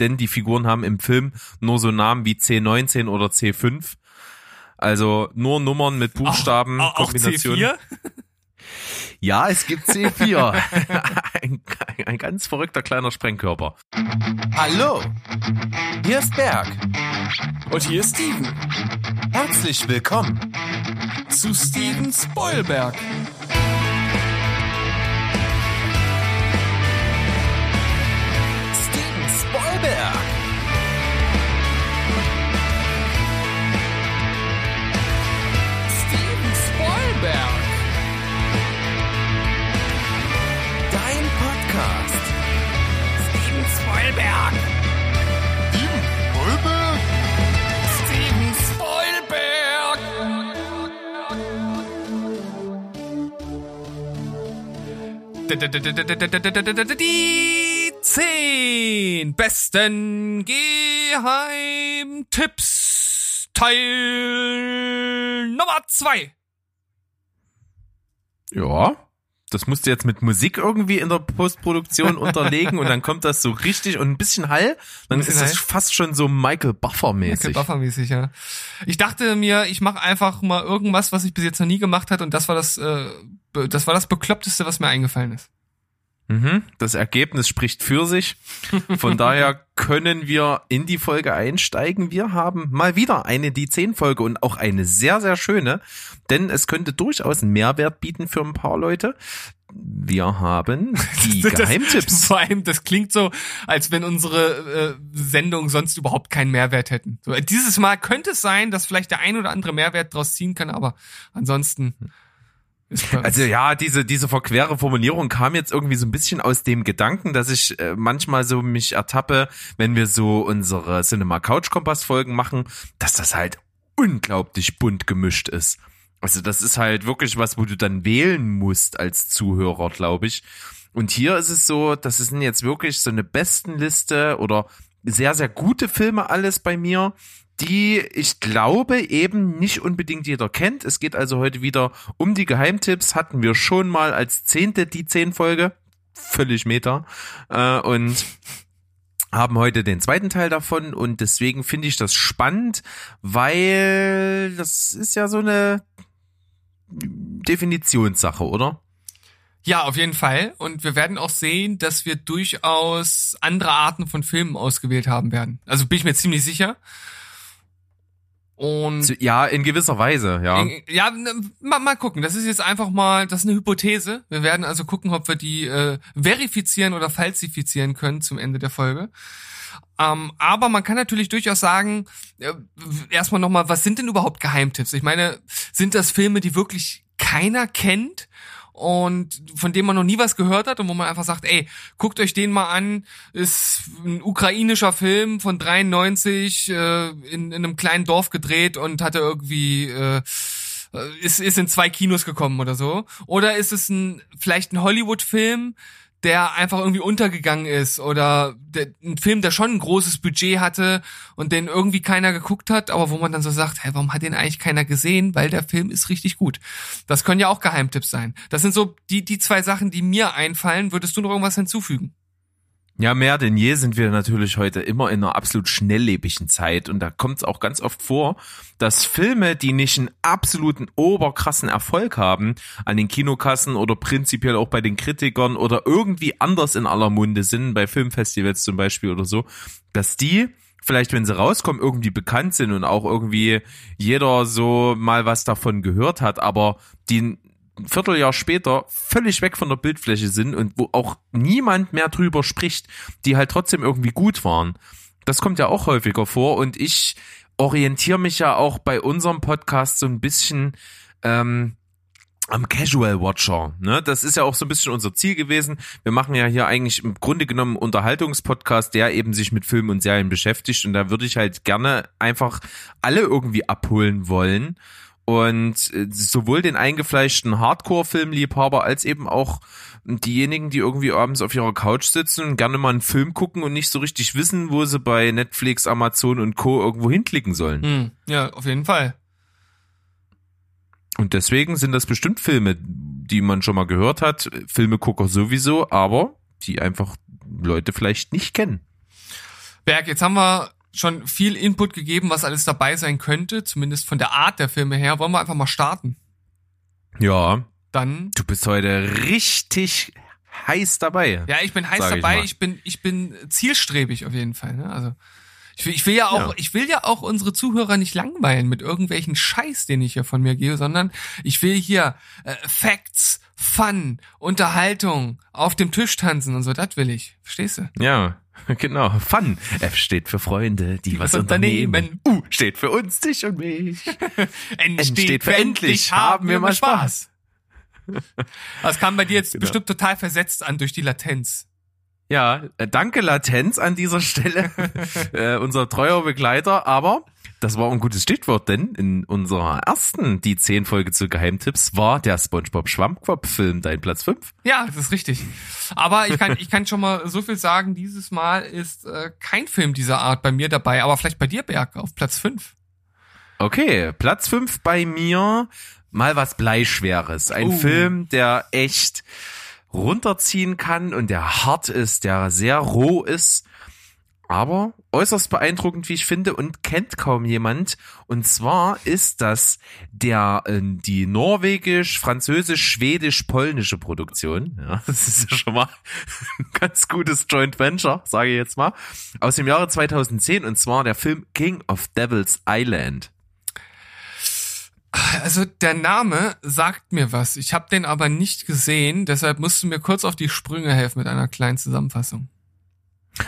denn die Figuren haben im Film nur so Namen wie C19 oder C5. Also nur Nummern mit Buchstaben, auch, auch Kombination. C4? Ja, es gibt C4. ein, ein ganz verrückter kleiner Sprengkörper. Hallo, hier ist Berg. Und hier ist Steven. Herzlich willkommen. Zu Steven Spoilberg. Spoilberg. Dein Podcast. Steven Spoilberg. Steven Spoilberg. Steven Spoilberg. Die zehn besten Geheimtipps Teil Nummer zwei. Ja. Das musst du jetzt mit Musik irgendwie in der Postproduktion unterlegen und dann kommt das so richtig und ein bisschen Hall, dann bisschen ist das Hall. fast schon so Michael Buffer mäßig. Buffer-mäßig, ja. Ich dachte mir, ich mache einfach mal irgendwas, was ich bis jetzt noch nie gemacht hat und das war das, äh, das war das bekloppteste, was mir eingefallen ist. Mhm. Das Ergebnis spricht für sich. Von daher können wir in die Folge einsteigen. Wir haben mal wieder eine die 10 Folge und auch eine sehr, sehr schöne, denn es könnte durchaus einen Mehrwert bieten für ein paar Leute. Wir haben die Das- Geheimtipps. Vor allem, das klingt so, als wenn unsere äh, Sendungen sonst überhaupt keinen Mehrwert hätten. So, dieses Mal könnte es sein, dass vielleicht der ein oder andere Mehrwert draus ziehen kann, aber ansonsten uns- Also ja, diese, diese verquere Formulierung kam jetzt irgendwie so ein bisschen aus dem Gedanken, dass ich äh, manchmal so mich ertappe, wenn wir so unsere Cinema Couch Kompass Folgen machen, dass das halt unglaublich bunt gemischt ist. Also das ist halt wirklich was, wo du dann wählen musst als Zuhörer, glaube ich. Und hier ist es so, das sind jetzt wirklich so eine Bestenliste oder sehr, sehr gute Filme alles bei mir, die ich glaube eben nicht unbedingt jeder kennt. Es geht also heute wieder um die Geheimtipps. Hatten wir schon mal als zehnte die zehn Folge. Völlig meta. Äh, und haben heute den zweiten Teil davon und deswegen finde ich das spannend, weil das ist ja so eine Definitionssache, oder? Ja, auf jeden Fall. Und wir werden auch sehen, dass wir durchaus andere Arten von Filmen ausgewählt haben werden. Also bin ich mir ziemlich sicher. Und Ja, in gewisser Weise, ja. Äh, Ja, ne, mal, mal gucken. Das ist jetzt einfach mal, das ist eine Hypothese. Wir werden also gucken, ob wir die äh, verifizieren oder falsifizieren können zum Ende der Folge. Ähm, aber man kann natürlich durchaus sagen, äh, erstmal nochmal, was sind denn überhaupt Geheimtipps? Ich meine, sind das Filme, die wirklich keiner kennt? Und von dem man noch nie was gehört hat und wo man einfach sagt, ey, guckt euch den mal an, ist ein ukrainischer Film von 93 äh, in, in einem kleinen Dorf gedreht und hatte irgendwie äh, ist, ist in zwei Kinos gekommen oder so. Oder ist es ein vielleicht ein Hollywood-Film, der einfach irgendwie untergegangen ist oder der, ein Film, der schon ein großes Budget hatte und den irgendwie keiner geguckt hat, aber wo man dann so sagt, hey, warum hat den eigentlich keiner gesehen? Weil der Film ist richtig gut. Das können ja auch Geheimtipps sein. Das sind so die, die zwei Sachen, die mir einfallen. Würdest du noch irgendwas hinzufügen? Ja, mehr denn je sind wir natürlich heute immer in einer absolut schnelllebigen Zeit. Und da kommt es auch ganz oft vor, dass Filme, die nicht einen absoluten oberkrassen Erfolg haben an den Kinokassen oder prinzipiell auch bei den Kritikern oder irgendwie anders in aller Munde sind, bei Filmfestivals zum Beispiel oder so, dass die vielleicht, wenn sie rauskommen, irgendwie bekannt sind und auch irgendwie jeder so mal was davon gehört hat, aber die ein Vierteljahr später völlig weg von der Bildfläche sind und wo auch niemand mehr drüber spricht, die halt trotzdem irgendwie gut waren. Das kommt ja auch häufiger vor und ich orientiere mich ja auch bei unserem Podcast so ein bisschen ähm, am Casual Watcher. Ne? Das ist ja auch so ein bisschen unser Ziel gewesen. Wir machen ja hier eigentlich im Grunde genommen einen Unterhaltungspodcast, der eben sich mit Filmen und Serien beschäftigt. Und da würde ich halt gerne einfach alle irgendwie abholen wollen. Und äh, sowohl den eingefleischten Hardcore-Filmliebhaber als eben auch diejenigen, die irgendwie abends auf ihrer Couch sitzen und gerne mal einen Film gucken und nicht so richtig wissen, wo sie bei Netflix, Amazon und Co. irgendwo hinklicken sollen. Hm, ja, auf jeden Fall. Und deswegen sind das bestimmt Filme, die man schon mal gehört hat, Filmegucker sowieso, aber die einfach Leute vielleicht nicht kennen. Berg, jetzt haben wir schon viel Input gegeben, was alles dabei sein könnte, zumindest von der Art der Filme her. Wollen wir einfach mal starten? Ja, Dann. du bist heute richtig heiß dabei. Ja, ich bin heiß ich dabei. mal. Ich, bin, ich bin zielstrebig auf jeden Fall. Ne? Also ich will, ich will ja auch, Ja. ich will ja auch unsere Zuhörer nicht langweilen mit irgendwelchen Scheiß, den ich hier von mir gebe, sondern ich will hier äh, Facts, Fun, Unterhaltung, auf dem Tisch tanzen und so. Das will ich. Verstehst du? Ja, genau. Fun. F steht für Freunde, die was unternehmen. U steht für uns, dich und mich. N steht für endlich, haben wir mal Spaß. Das kam bei dir jetzt Genau. bestimmt total versetzt an durch die Latenz. Ja, äh, danke Latenz an dieser Stelle, äh, unser treuer Begleiter. Aber das war ein gutes Stichwort, denn in unserer ersten die 10 Folge zu Geheimtipps war der SpongeBob Schwammkopf-Film dein Platz 5. Ja, das ist richtig. Aber ich kann, ich kann schon mal so viel sagen, dieses Mal ist äh, kein Film dieser Art bei mir dabei, aber vielleicht bei dir, Berg, auf Platz 5. Okay, Platz 5 bei mir, mal was Bleischweres. Ein Oh. Film, der echt runterziehen kann und der hart ist, der sehr roh ist, aber äußerst beeindruckend, wie ich finde, und kennt kaum jemand. Und zwar ist das der äh, die norwegisch, französisch, schwedisch, polnische Produktion. Ja, das ist ja schon mal ein ganz gutes Joint Venture, sage ich jetzt mal, aus dem Jahre 2010 und zwar der Film King of Devil's Island. Also der Name sagt mir was. Ich habe den aber nicht gesehen, deshalb musst du mir kurz auf die Sprünge helfen mit einer kleinen Zusammenfassung.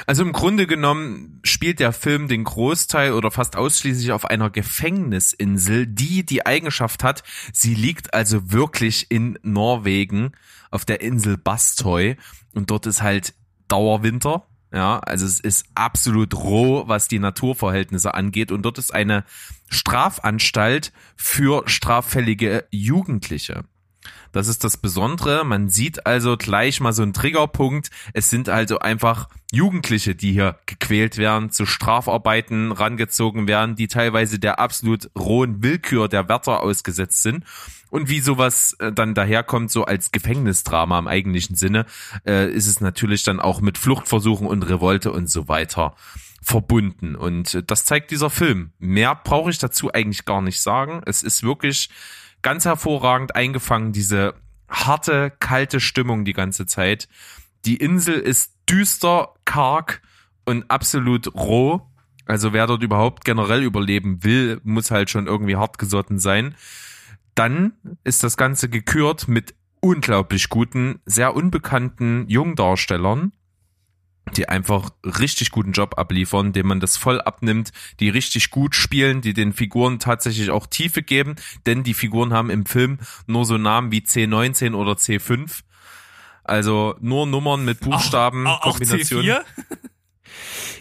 Also im Grunde genommen spielt der Film den Großteil oder fast ausschließlich auf einer Gefängnisinsel, die die Eigenschaft hat, sie liegt also wirklich in Norwegen auf der Insel Bastoy und dort ist halt Dauerwinter. Ja, also es ist absolut roh, was die Naturverhältnisse angeht und dort ist eine Strafanstalt für straffällige Jugendliche. Das ist das Besondere. Man sieht also gleich mal so einen Triggerpunkt. Es sind also einfach Jugendliche, die hier gequält werden, zu Strafarbeiten rangezogen werden, die teilweise der absolut rohen Willkür der Wärter ausgesetzt sind. Und wie sowas äh, dann daherkommt, so als Gefängnisdrama im eigentlichen Sinne, äh, ist es natürlich dann auch mit Fluchtversuchen und Revolte und so weiter verbunden. Und äh, das zeigt dieser Film. Mehr brauche ich dazu eigentlich gar nicht sagen. Es ist wirklich ganz hervorragend eingefangen, diese harte, kalte Stimmung die ganze Zeit. Die Insel ist düster, karg und absolut roh. Also wer dort überhaupt generell überleben will, muss halt schon irgendwie hartgesotten sein. Dann ist das Ganze gekürt mit unglaublich guten, sehr unbekannten Jungdarstellern, die einfach richtig guten Job abliefern, dem man das voll abnimmt, die richtig gut spielen, die den Figuren tatsächlich auch Tiefe geben, denn die Figuren haben im Film nur so Namen wie C19 oder C5. Also nur Nummern mit Buchstaben, auch, auch Kombinationen. C4?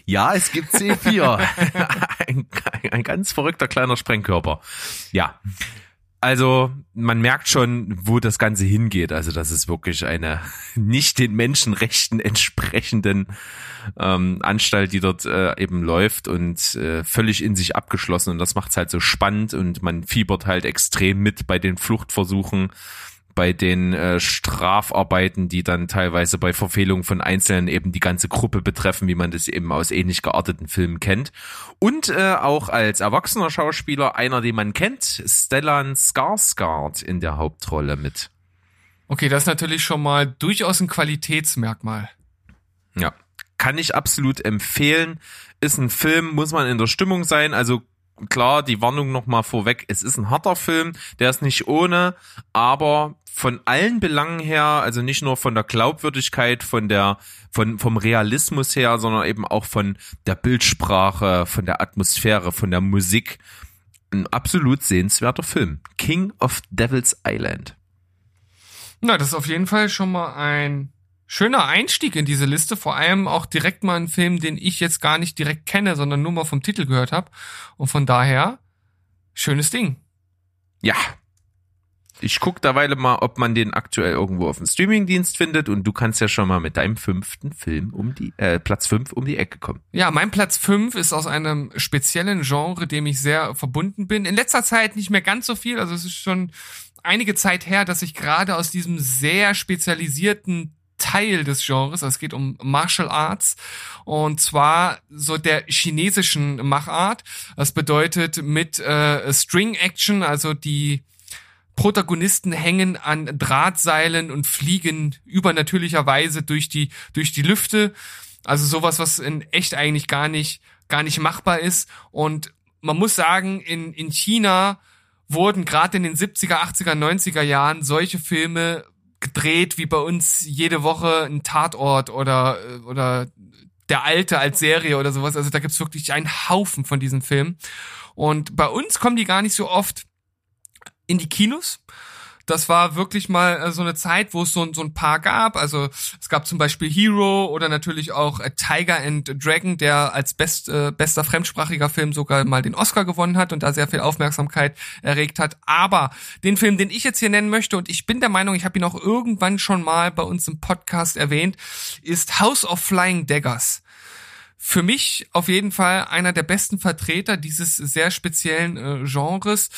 Ja, es gibt C4. ein, ein ganz verrückter kleiner Sprengkörper. Ja. Also man merkt schon, wo das Ganze hingeht. Also das ist wirklich eine nicht den Menschenrechten entsprechenden ähm, Anstalt, die dort äh, eben läuft und äh, völlig in sich abgeschlossen. Und das macht's halt so spannend und man fiebert halt extrem mit bei den Fluchtversuchen bei den äh, Strafarbeiten, die dann teilweise bei Verfehlungen von Einzelnen eben die ganze Gruppe betreffen, wie man das eben aus ähnlich gearteten Filmen kennt. Und äh, auch als erwachsener Schauspieler einer, den man kennt, Stellan Skarsgård in der Hauptrolle mit. Okay, das ist natürlich schon mal durchaus ein Qualitätsmerkmal. Ja, kann ich absolut empfehlen. Ist ein Film, muss man in der Stimmung sein. Also klar, die Warnung nochmal vorweg. Es ist ein harter Film, der ist nicht ohne, aber von allen Belangen her, also nicht nur von der Glaubwürdigkeit, von der, von, vom Realismus her, sondern eben auch von der Bildsprache, von der Atmosphäre, von der Musik. Ein absolut sehenswerter Film. King of Devil's Island. Na, das ist auf jeden Fall schon mal ein schöner Einstieg in diese Liste. Vor allem auch direkt mal ein Film, den ich jetzt gar nicht direkt kenne, sondern nur mal vom Titel gehört habe. Und von daher, schönes Ding. Ja. Ich guck derweile mal, ob man den aktuell irgendwo auf dem Streamingdienst findet und du kannst ja schon mal mit deinem fünften Film um die, äh, Platz fünf um die Ecke kommen. Ja, mein Platz 5 ist aus einem speziellen Genre, dem ich sehr verbunden bin. In letzter Zeit nicht mehr ganz so viel, also es ist schon einige Zeit her, dass ich gerade aus diesem sehr spezialisierten Teil des Genres. Also es geht um Martial Arts und zwar so der chinesischen Machart. Das bedeutet mit äh, String Action, also die Protagonisten hängen an Drahtseilen und fliegen übernatürlicherweise durch die durch die Lüfte. Also sowas, was in echt eigentlich gar nicht gar nicht machbar ist. Und man muss sagen, in in China wurden gerade in den 70er, 80er, 90er Jahren solche Filme gedreht, wie bei uns jede Woche ein Tatort oder, oder der Alte als Serie oder sowas. Also da gibt's wirklich einen Haufen von diesen Filmen. Und bei uns kommen die gar nicht so oft in die Kinos. Das war wirklich mal äh, so eine Zeit, wo es so, so ein paar gab. Also es gab zum Beispiel Hero oder natürlich auch äh, Tiger and Dragon, der als best, äh, bester fremdsprachiger Film sogar mal den Oscar gewonnen hat und da sehr viel Aufmerksamkeit erregt hat. Aber den Film, den ich jetzt hier nennen möchte, und ich bin der Meinung, ich habe ihn auch irgendwann schon mal bei uns im Podcast erwähnt, ist House of Flying Daggers für mich auf jeden Fall einer der besten Vertreter dieses sehr speziellen äh, Genres.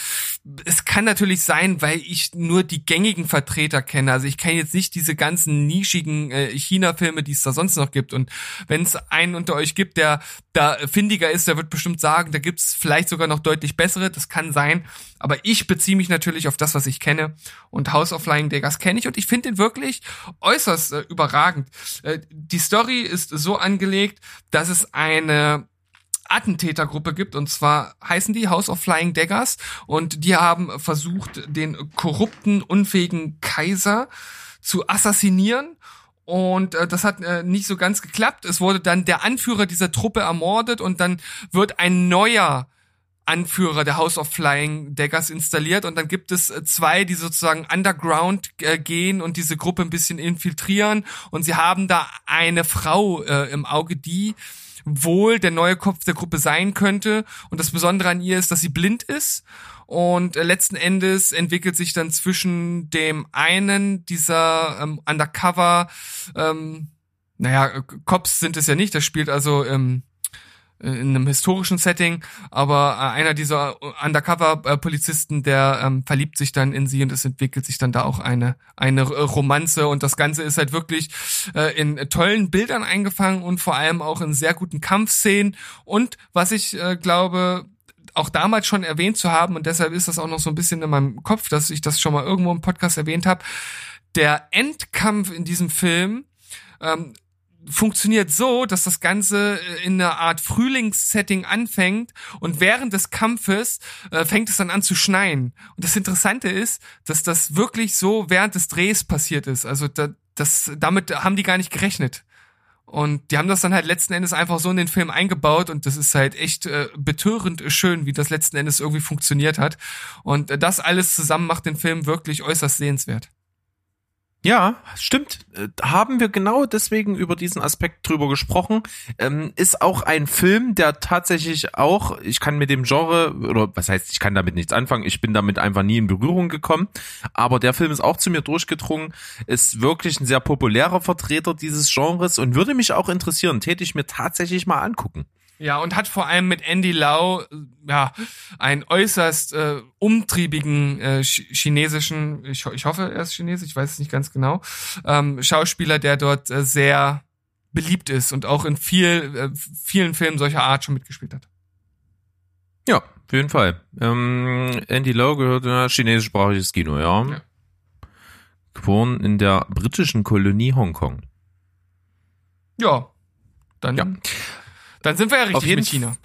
Es kann natürlich sein, weil ich nur die gängigen Vertreter kenne. Also ich kenne jetzt nicht diese ganzen nischigen äh, China-Filme, die es da sonst noch gibt. Und wenn es einen unter euch gibt, der da findiger ist, der wird bestimmt sagen, da gibt's vielleicht sogar noch deutlich bessere. Das kann sein. Aber ich beziehe mich natürlich auf das, was ich kenne. Und House of Flying Daggers kenne ich. Und ich finde den wirklich äußerst äh, überragend. Äh, die Story ist so angelegt, dass es eine Attentätergruppe gibt und zwar heißen die House of Flying Daggers. Und die haben versucht, den korrupten, unfähigen Kaiser zu assassinieren. Und äh, das hat äh, nicht so ganz geklappt. Es wurde dann der Anführer dieser Truppe ermordet und dann wird ein neuer Anführer der House of Flying Daggers installiert. Und dann gibt es äh, zwei, die sozusagen underground äh, gehen und diese Gruppe ein bisschen infiltrieren. Und sie haben da eine Frau äh, im Auge, die wohl der neue Kopf der Gruppe sein könnte. Und das Besondere an ihr ist, dass sie blind ist. Und äh, letzten Endes entwickelt sich dann zwischen dem einen dieser ähm, Undercover ähm, naja, Cops sind es ja nicht, das spielt also ähm, in einem historischen Setting, aber äh, einer dieser Undercover-Polizisten, der ähm, verliebt sich dann in sie und es entwickelt sich dann da auch eine eine Romanze und das Ganze ist halt wirklich äh, in tollen Bildern eingefangen und vor allem auch in sehr guten Kampfszenen und was ich äh, glaube auch damals schon erwähnt zu haben und deshalb ist das auch noch so ein bisschen in meinem Kopf, dass ich das schon mal irgendwo im Podcast erwähnt habe. Der Endkampf in diesem Film ähm, funktioniert so, dass das Ganze äh, in einer Art Frühlingssetting anfängt und während des Kampfes äh, fängt es dann an zu schneien. Und das Interessante ist, dass das wirklich so während des Drehs passiert ist. Also da, das, damit haben die gar nicht gerechnet. Und die haben das dann halt letzten Endes einfach so in den Film eingebaut und das ist halt echt äh, betörend schön, wie das letzten Endes irgendwie funktioniert hat. Und äh, das alles zusammen macht den Film wirklich äußerst sehenswert. Ja, stimmt. Äh, haben wir genau deswegen über diesen Aspekt drüber gesprochen. Ähm, ist auch ein Film, der tatsächlich auch, ich kann mit dem Genre, oder was heißt, ich kann damit nichts anfangen, ich bin damit einfach nie in Berührung gekommen, aber der Film ist auch zu mir durchgedrungen, ist wirklich ein sehr populärer Vertreter dieses Genres und würde mich auch interessieren, täte ich mir tatsächlich mal angucken. Ja, und hat vor allem mit Andy Lau ja einen äußerst äh, umtriebigen äh, chinesischen, ich, ich hoffe, er ist chinesisch, ich weiß es nicht ganz genau, ähm, Schauspieler, der dort äh, sehr beliebt ist und auch in viel, äh, vielen Filmen solcher Art schon mitgespielt hat. Ja, auf jeden Fall. Ähm, Andy Lau gehört in chinesischsprachiges Kino, ja. ja. Geboren in der britischen Kolonie Hongkong. Ja, dann ja. Dann sind wir ja richtig mit China.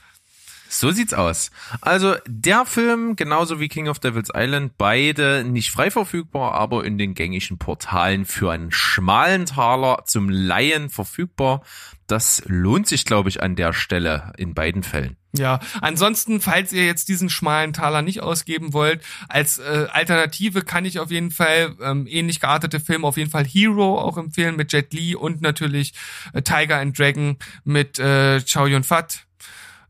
So sieht's aus. Also der Film, genauso wie King of Devil's Island, beide nicht frei verfügbar, aber in den gängigen Portalen für einen schmalen Taler zum Laien verfügbar. Das lohnt sich, glaube ich, an der Stelle in beiden Fällen. Ja, ansonsten, falls ihr jetzt diesen schmalen Taler nicht ausgeben wollt, als äh, Alternative kann ich auf jeden Fall ähm, ähnlich geartete Filme, auf jeden Fall Hero auch empfehlen mit Jet Li und natürlich äh, Tiger and Dragon mit äh, Chow Yun Fat.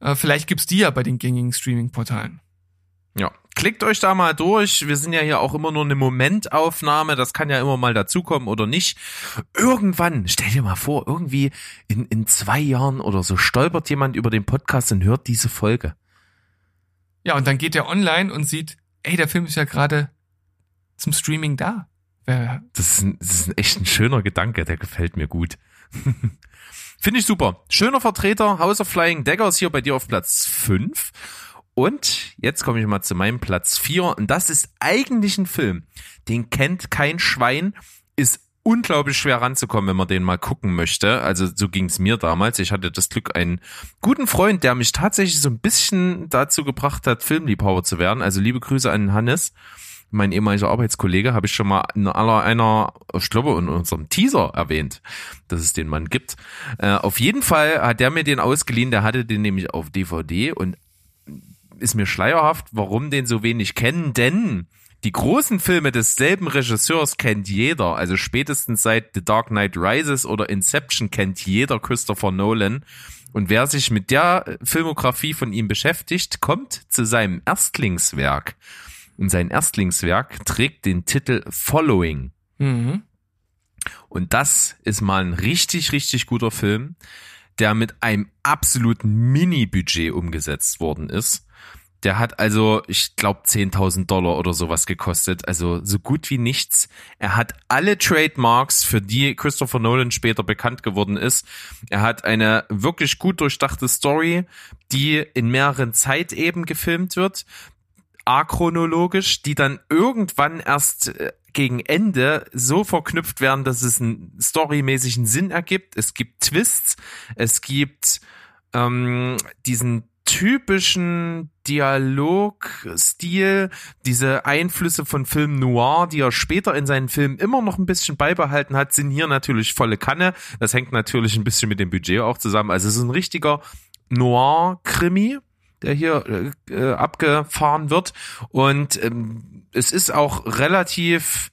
Äh, vielleicht gibt's die ja bei den gängigen Streaming-Portalen. Ja, klickt euch da mal durch. Wir sind ja hier auch immer nur eine Momentaufnahme. Das kann ja immer mal dazukommen oder nicht. Irgendwann, stell dir mal vor, irgendwie in, in zwei Jahren oder so stolpert jemand über den Podcast und hört diese Folge. Ja, und dann geht er online und sieht, ey, der Film ist ja gerade zum Streaming da. Das ist, ein, das ist ein echt ein schöner Gedanke, der gefällt mir gut. Finde ich super. Schöner Vertreter, House of Flying Daggers hier bei dir auf Platz 5. Und jetzt komme ich mal zu meinem Platz 4. Und das ist eigentlich ein Film, den kennt kein Schwein, ist unglaublich schwer ranzukommen, wenn man den mal gucken möchte. Also so ging es mir damals. Ich hatte das Glück, einen guten Freund, der mich tatsächlich so ein bisschen dazu gebracht hat, Filmliebhaber zu werden. Also liebe Grüße an Hannes mein ehemaliger Arbeitskollege, habe ich schon mal in aller einer, ich glaube, in unserem Teaser erwähnt, dass es den Mann gibt. Äh, auf jeden Fall hat der mir den ausgeliehen, der hatte den nämlich auf DVD und ist mir schleierhaft, warum den so wenig kennen, denn die großen Filme desselben Regisseurs kennt jeder, also spätestens seit The Dark Knight Rises oder Inception kennt jeder Christopher Nolan. Und wer sich mit der Filmografie von ihm beschäftigt, kommt zu seinem Erstlingswerk. Und sein Erstlingswerk trägt den Titel Following. mhm. Und das ist mal ein richtig, richtig guter Film, der mit einem absoluten Mini-Budget umgesetzt worden ist. Der hat also, ich glaube, 10.000 Dollar oder sowas gekostet. Also so gut wie nichts. Er hat alle Trademarks, für die Christopher Nolan später bekannt geworden ist. Er hat eine wirklich gut durchdachte Story, die in mehreren Zeiteben gefilmt wird achronologisch, die dann irgendwann erst äh, gegen Ende so verknüpft werden, dass es einen storymäßigen Sinn ergibt. Es gibt Twists, es gibt ähm, diesen typischen Dialogstil, diese Einflüsse von Film Noir, die er später in seinen Filmen immer noch ein bisschen beibehalten hat, sind hier natürlich volle Kanne. Das hängt natürlich ein bisschen mit dem Budget auch zusammen. Also es ist ein richtiger Noir-Krimi, der hier äh, äh, abgefahren wird. Und ähm, es ist auch relativ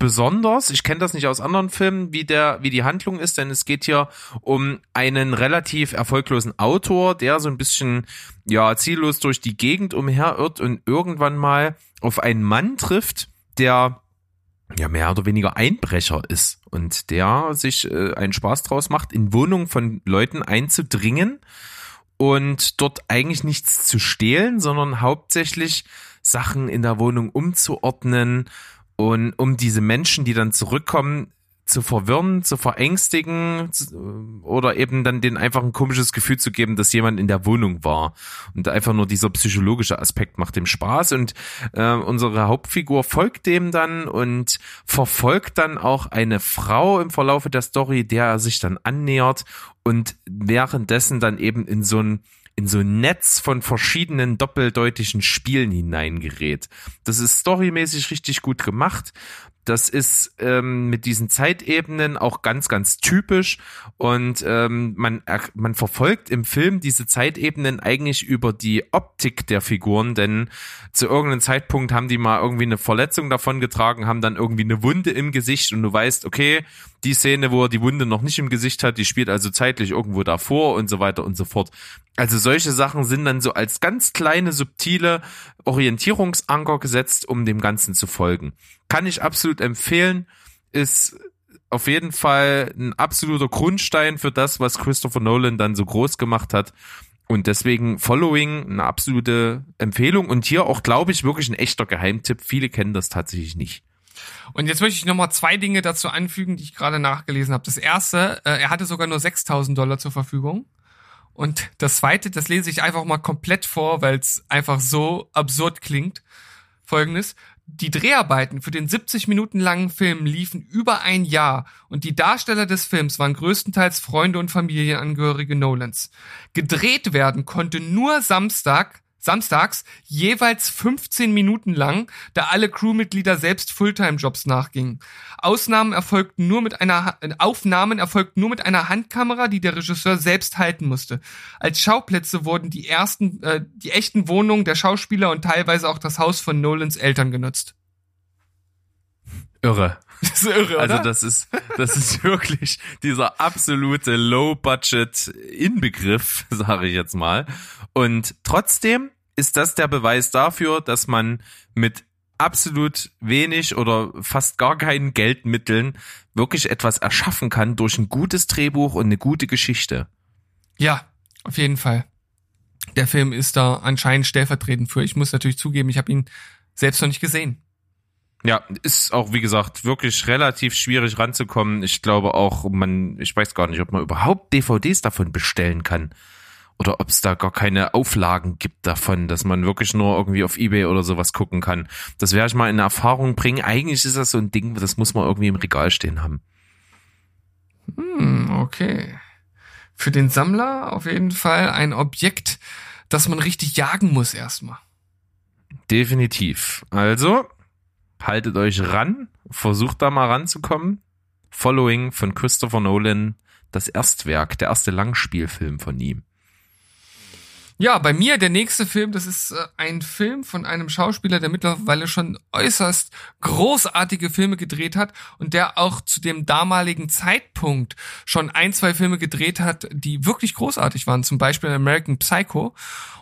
besonders. Ich kenne das nicht aus anderen Filmen, wie der, wie die Handlung ist, denn es geht hier um einen relativ erfolglosen Autor, der so ein bisschen, ja, ziellos durch die Gegend umherirrt und irgendwann mal auf einen Mann trifft, der ja mehr oder weniger Einbrecher ist und der sich äh, einen Spaß draus macht, in Wohnungen von Leuten einzudringen und dort eigentlich nichts zu stehlen, sondern hauptsächlich Sachen in der Wohnung umzuordnen und um diese Menschen, die dann zurückkommen, zu verwirren, zu verängstigen oder eben dann denen einfach ein komisches Gefühl zu geben, dass jemand in der Wohnung war. Und einfach nur dieser psychologische Aspekt macht dem Spaß und äh, unsere Hauptfigur folgt dem dann und verfolgt dann auch eine Frau im Verlaufe der Story, der er sich dann annähert und währenddessen dann eben in so ein in so ein Netz von verschiedenen doppeldeutigen Spielen hineingerät. Das ist storymäßig richtig gut gemacht. Das ist ähm, mit diesen Zeitebenen auch ganz, ganz typisch und ähm, man, man verfolgt im Film diese Zeitebenen eigentlich über die Optik der Figuren, denn zu irgendeinem Zeitpunkt haben die mal irgendwie eine Verletzung davon getragen, haben dann irgendwie eine Wunde im Gesicht und du weißt, okay, die Szene, wo er die Wunde noch nicht im Gesicht hat, die spielt also zeitlich irgendwo davor und so weiter und so fort. Also solche Sachen sind dann so als ganz kleine, subtile Orientierungsanker gesetzt, um dem Ganzen zu folgen. Kann ich absolut empfehlen, ist auf jeden Fall ein absoluter Grundstein für das, was Christopher Nolan dann so groß gemacht hat. Und deswegen Following eine absolute Empfehlung und hier auch, glaube ich, wirklich ein echter Geheimtipp. Viele kennen das tatsächlich nicht. Und jetzt möchte ich noch mal zwei Dinge dazu anfügen, die ich gerade nachgelesen habe. Das erste, äh, er hatte sogar nur 6.000 Dollar zur Verfügung. Und das zweite, das lese ich einfach mal komplett vor, weil es einfach so absurd klingt. Folgendes. Die Dreharbeiten für den 70 Minuten langen Film liefen über ein Jahr und die Darsteller des Films waren größtenteils Freunde und Familienangehörige Nolans. Gedreht werden konnte nur Samstag, samstags jeweils 15 Minuten lang, da alle Crewmitglieder selbst Fulltime-Jobs nachgingen. Ausnahmen erfolgten nur mit einer äh, Aufnahmen erfolgten nur mit einer Handkamera, die der Regisseur selbst halten musste. Als Schauplätze wurden die ersten, äh, die echten Wohnungen der Schauspieler und teilweise auch das Haus von Nolans Eltern genutzt. Irre. Das ist irre, Also oder? das ist, das ist wirklich dieser absolute Low-Budget-Inbegriff, sage ich jetzt mal. Und trotzdem ist das der Beweis dafür, dass man mit absolut wenig oder fast gar keinen Geldmitteln wirklich etwas erschaffen kann durch ein gutes Drehbuch und eine gute Geschichte. Ja, auf jeden Fall. Der Film ist da anscheinend stellvertretend für. Ich muss natürlich zugeben, ich habe ihn selbst noch nicht gesehen. Ja, ist auch, wie gesagt, wirklich relativ schwierig ranzukommen. Ich glaube auch, man, ich weiß gar nicht, ob man überhaupt DVDs davon bestellen kann. Oder ob es da gar keine Auflagen gibt davon, dass man wirklich nur irgendwie auf Ebay oder sowas gucken kann. Das werde ich mal in Erfahrung bringen. Eigentlich ist das so ein Ding, das muss man irgendwie im Regal stehen haben. Hm, okay. Für den Sammler auf jeden Fall ein Objekt, das man richtig jagen muss erstmal. Definitiv. Also, haltet euch ran, versucht da mal ranzukommen. Following von Christopher Nolan, das Erstwerk, der erste Langspielfilm von ihm. Ja, bei mir der nächste Film, das ist äh, ein Film von einem Schauspieler, der mittlerweile schon äußerst großartige Filme gedreht hat und der auch zu dem damaligen Zeitpunkt schon ein, zwei Filme gedreht hat, die wirklich großartig waren, zum Beispiel American Psycho.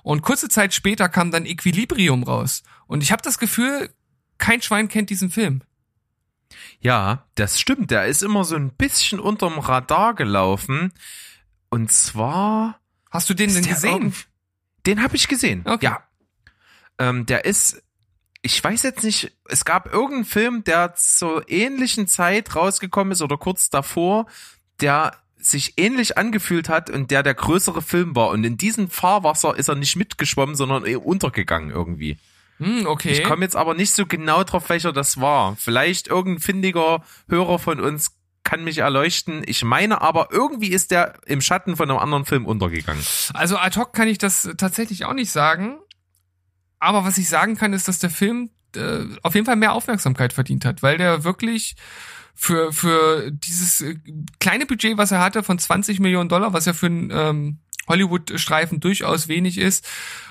Und kurze Zeit später kam dann Equilibrium raus. Und ich habe das Gefühl, kein Schwein kennt diesen Film. Ja, das stimmt. Der ist immer so ein bisschen unterm Radar gelaufen. Und zwar. Hast du den denn gesehen? Den habe ich gesehen. Okay. Ja. Ähm, der ist, ich weiß jetzt nicht, es gab irgendeinen Film, der zur ähnlichen Zeit rausgekommen ist oder kurz davor, der sich ähnlich angefühlt hat und der der größere Film war. Und in diesem Fahrwasser ist er nicht mitgeschwommen, sondern eh untergegangen irgendwie. Hm, okay. Ich komme jetzt aber nicht so genau drauf, welcher das war. Vielleicht irgendein findiger Hörer von uns kann mich erleuchten. Ich meine aber, irgendwie ist der im Schatten von einem anderen Film untergegangen. Also ad hoc kann ich das tatsächlich auch nicht sagen. Aber was ich sagen kann, ist, dass der Film äh, auf jeden Fall mehr Aufmerksamkeit verdient hat, weil der wirklich für, für dieses äh, kleine Budget, was er hatte, von 20 Millionen Dollar, was ja für einen ähm, Hollywood-Streifen durchaus wenig ist.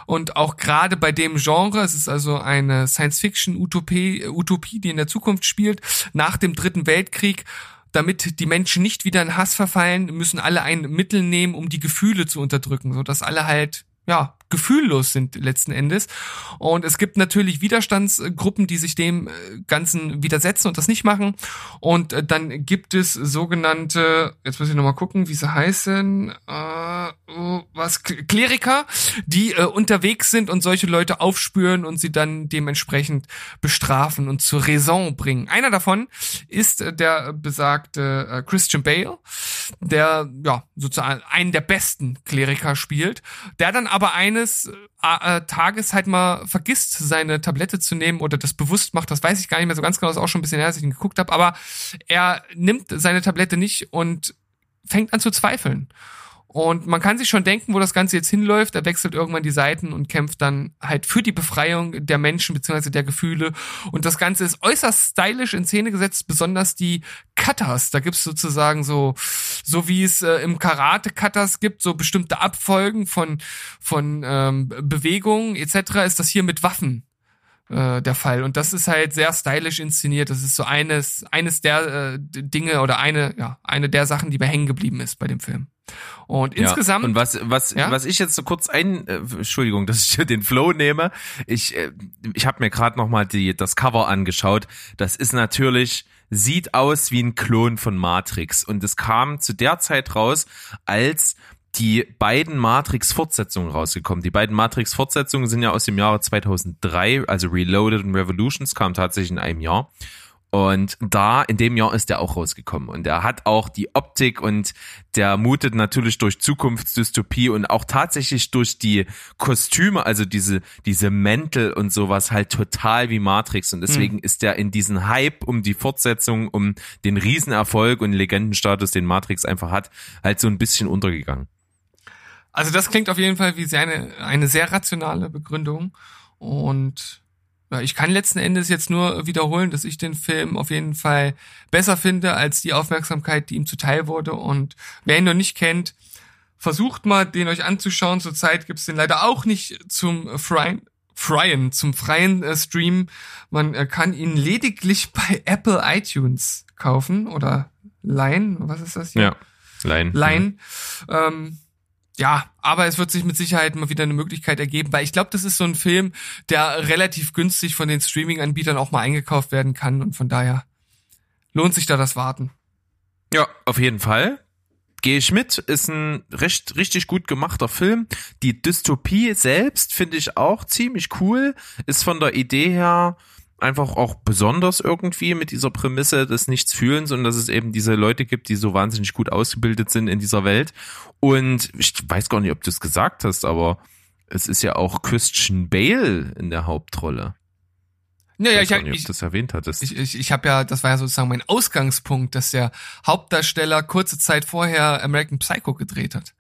Und auch gerade bei dem Genre, es ist also eine Science-Fiction-Utopie, Utopie, die in der Zukunft spielt, nach dem Dritten Weltkrieg, damit die Menschen nicht wieder in Hass verfallen, müssen alle ein Mittel nehmen, um die Gefühle zu unterdrücken, so dass alle halt ja, gefühllos sind letzten Endes. Und es gibt natürlich Widerstandsgruppen, die sich dem äh, Ganzen widersetzen und das nicht machen. Und äh, dann gibt es sogenannte, jetzt muss ich nochmal gucken, wie sie heißen, äh, oh, was, Kleriker, die äh, unterwegs sind und solche Leute aufspüren und sie dann dementsprechend bestrafen und zur Raison bringen. Einer davon ist äh, der besagte Christian Bale, der ja sozusagen einen der besten Kleriker spielt, der dann aber eines äh, äh, Tages halt mal vergisst, seine Tablette zu nehmen oder das bewusst macht, das weiß ich gar nicht mehr so ganz genau, das ist auch schon ein bisschen her, als ich ihn geguckt habe, aber er nimmt seine Tablette nicht und fängt an zu zweifeln. Und man kann sich schon denken, wo das Ganze jetzt hinläuft. Er wechselt irgendwann die Seiten und kämpft dann halt für die Befreiung der Menschen bzw. der Gefühle. Und das Ganze ist äußerst stylisch in Szene gesetzt, besonders die Katas. Da gibt's sozusagen so, so wie es äh, im Karate Katas gibt, so bestimmte Abfolgen von, von ähm, Bewegungen etc. ist das hier mit Waffen äh, der Fall. Und das ist halt sehr stylisch inszeniert. Das ist so eines, eines der äh, Dinge oder eine, ja, eine der Sachen, die mir hängen geblieben ist bei dem Film. Und Ja, insgesamt. Und was, was, Ja? was ich jetzt so kurz ein, äh, Entschuldigung, dass ich hier den Flow nehme. Ich, äh, ich habe mir gerade noch mal die, das Cover angeschaut. Das ist natürlich sieht aus wie ein Klon von Matrix und es kam zu der Zeit raus, als die beiden Matrix-Fortsetzungen rausgekommen. Die beiden Matrix-Fortsetzungen sind ja aus dem Jahre 2003, also Reloaded und Revolutions kam tatsächlich in einem Jahr. Und da, in dem Jahr ist der auch rausgekommen. Und er hat auch die Optik und der mutet natürlich durch Zukunftsdystopie und auch tatsächlich durch die Kostüme, also diese, diese Mäntel und sowas halt total wie Matrix. Und deswegen ist der in diesen Hype um die Fortsetzung, um den Riesenerfolg und Legendenstatus, den Matrix einfach hat, halt so ein bisschen untergegangen. Also das klingt auf jeden Fall wie eine, eine sehr rationale Begründung. Und ich kann letzten Endes jetzt nur wiederholen, dass ich den Film auf jeden Fall besser finde als die Aufmerksamkeit, die ihm zuteil wurde. Und wer ihn noch nicht kennt, versucht mal, den euch anzuschauen. Zurzeit gibt's den leider auch nicht zum freien, freien zum freien äh, Stream. Man äh, kann ihn lediglich bei Apple iTunes kaufen oder leihen. Was ist das hier? Ja. Line. leihen. Ähm, ja, aber es wird sich mit Sicherheit mal wieder eine Möglichkeit ergeben, weil ich glaube, das ist so ein Film, der relativ günstig von den Streaming-Anbietern auch mal eingekauft werden kann und von daher lohnt sich da das Warten. Ja, auf jeden Fall. Gehe ich mit, ist ein recht, richtig gut gemachter Film. Die Dystopie selbst finde ich auch ziemlich cool, ist von der Idee her einfach auch besonders irgendwie mit dieser Prämisse des Nichtsfühlens und dass es eben diese Leute gibt, die so wahnsinnig gut ausgebildet sind in dieser Welt. Und ich weiß gar nicht, ob du es gesagt hast, aber es ist ja auch Christian Bale in der Hauptrolle. Ja, ja, ich ich, nicht, ich, das erwähnt hattest. ich, ich, ich habe ja, das war ja sozusagen mein Ausgangspunkt, dass der Hauptdarsteller kurze Zeit vorher American Psycho gedreht hat.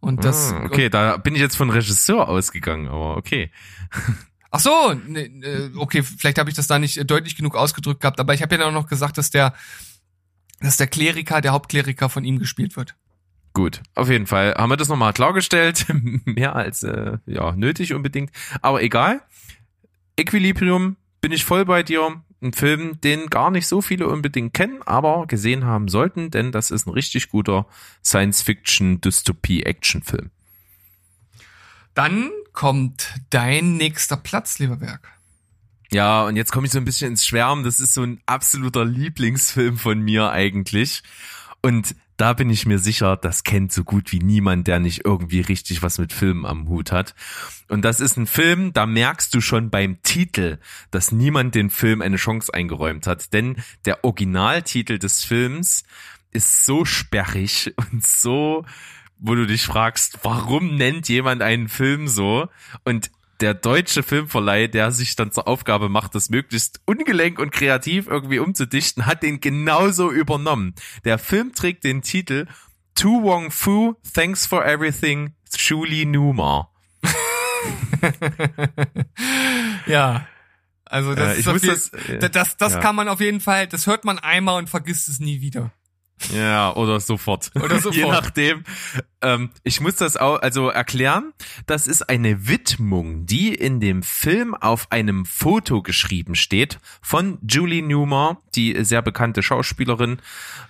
Und das, ah, okay, da bin ich jetzt von Regisseur ausgegangen, aber okay. Ach so, ne, äh, okay, vielleicht habe ich das da nicht äh, deutlich genug ausgedrückt gehabt, aber ich habe ja dann auch noch gesagt, dass der, dass der Kleriker, der Hauptkleriker von ihm gespielt wird. Gut, auf jeden Fall haben wir das nochmal klargestellt. Mehr als äh, ja nötig unbedingt. Aber egal. Equilibrium bin ich voll bei dir. Ein Film, den gar nicht so viele unbedingt kennen, aber gesehen haben sollten, denn das ist ein richtig guter Science-Fiction-Dystopie-Action-Film. Dann kommt dein nächster Platz, lieber Berg. Ja, und jetzt komme ich so ein bisschen ins Schwärmen. Das ist so ein absoluter Lieblingsfilm von mir eigentlich. Und da bin ich mir sicher, das kennt so gut wie niemand, der nicht irgendwie richtig was mit Filmen am Hut hat. Und das ist ein Film, da merkst du schon beim Titel, dass niemand den Film eine Chance eingeräumt hat. Denn der Originaltitel des Films ist so sperrig und so, wo du dich fragst, warum nennt jemand einen Film so? Und der deutsche Filmverleih, der sich dann zur Aufgabe macht, das möglichst ungelenk und kreativ irgendwie umzudichten, hat den genauso übernommen. Der Film trägt den Titel To Wong Fu, Thanks for Everything, Julie Newmar. Ja. Also das, Äh, ist jeden- das, äh, das, das, das ja. kann man auf jeden Fall, das hört man einmal und vergisst es nie wieder. Ja, oder sofort. Oder sofort. Je nachdem. Ähm, ich muss das auch also erklären. Das ist eine Widmung, die in dem Film auf einem Foto geschrieben steht von Julie Newmar, die sehr bekannte Schauspielerin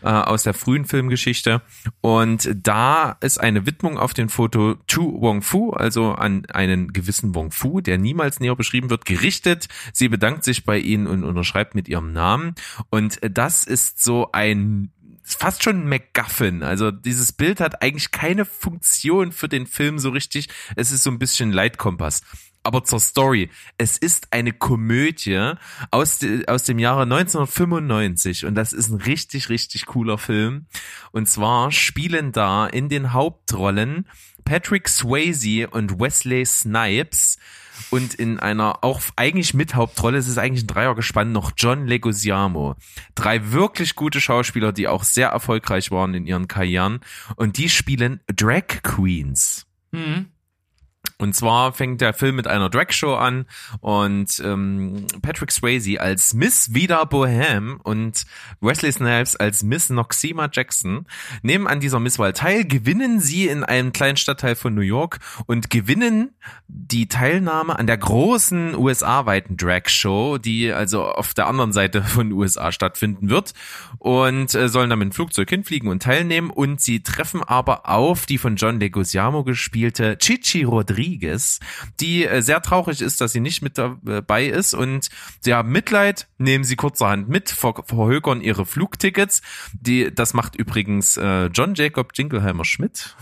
äh, aus der frühen Filmgeschichte. Und da ist eine Widmung auf dem Foto to Wong Fu, also an einen gewissen Wong Fu, der niemals näher beschrieben wird, gerichtet. Sie bedankt sich bei ihnen und unterschreibt mit ihrem Namen. Und das ist so ein fast schon MacGuffin. Also dieses Bild hat eigentlich keine Funktion für den Film so richtig. Es ist so ein bisschen Leitkompass. Aber zur Story. Es ist eine Komödie aus, de, aus dem Jahre 1995 und das ist ein richtig, richtig cooler Film. Und zwar spielen da in den Hauptrollen Patrick Swayze und Wesley Snipes und in einer auch eigentlich mit Hauptrolle, es ist eigentlich ein Dreiergespann, noch John Leguizamo. Drei wirklich gute Schauspieler, die auch sehr erfolgreich waren in ihren Karrieren und die spielen Drag Queens. Mhm. Und zwar fängt der Film mit einer Drag-Show an und ähm, Patrick Swayze als Miss Vida Bohem und Wesley Snipes als Miss Noxima Jackson. Nehmen an dieser Misswahl teil, gewinnen sie in einem kleinen Stadtteil von New York und gewinnen die Teilnahme an der großen USA-weiten Drag-Show, die also auf der anderen Seite von USA stattfinden wird und äh, sollen dann mit dem Flugzeug hinfliegen und teilnehmen. Und sie treffen aber auf die von John Leguizamo gespielte Chichi Rodriguez, die äh, sehr traurig ist, dass sie nicht mit dabei ist. Und sie haben Mitleid, nehmen sie kurzerhand mit, ver verhökern ihre Flugtickets. Die, das macht übrigens äh, John Jacob Jingleheimer Schmidt,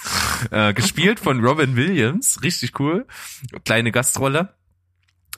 äh, gespielt von Robin Williams, richtig cool, kleine Gastrolle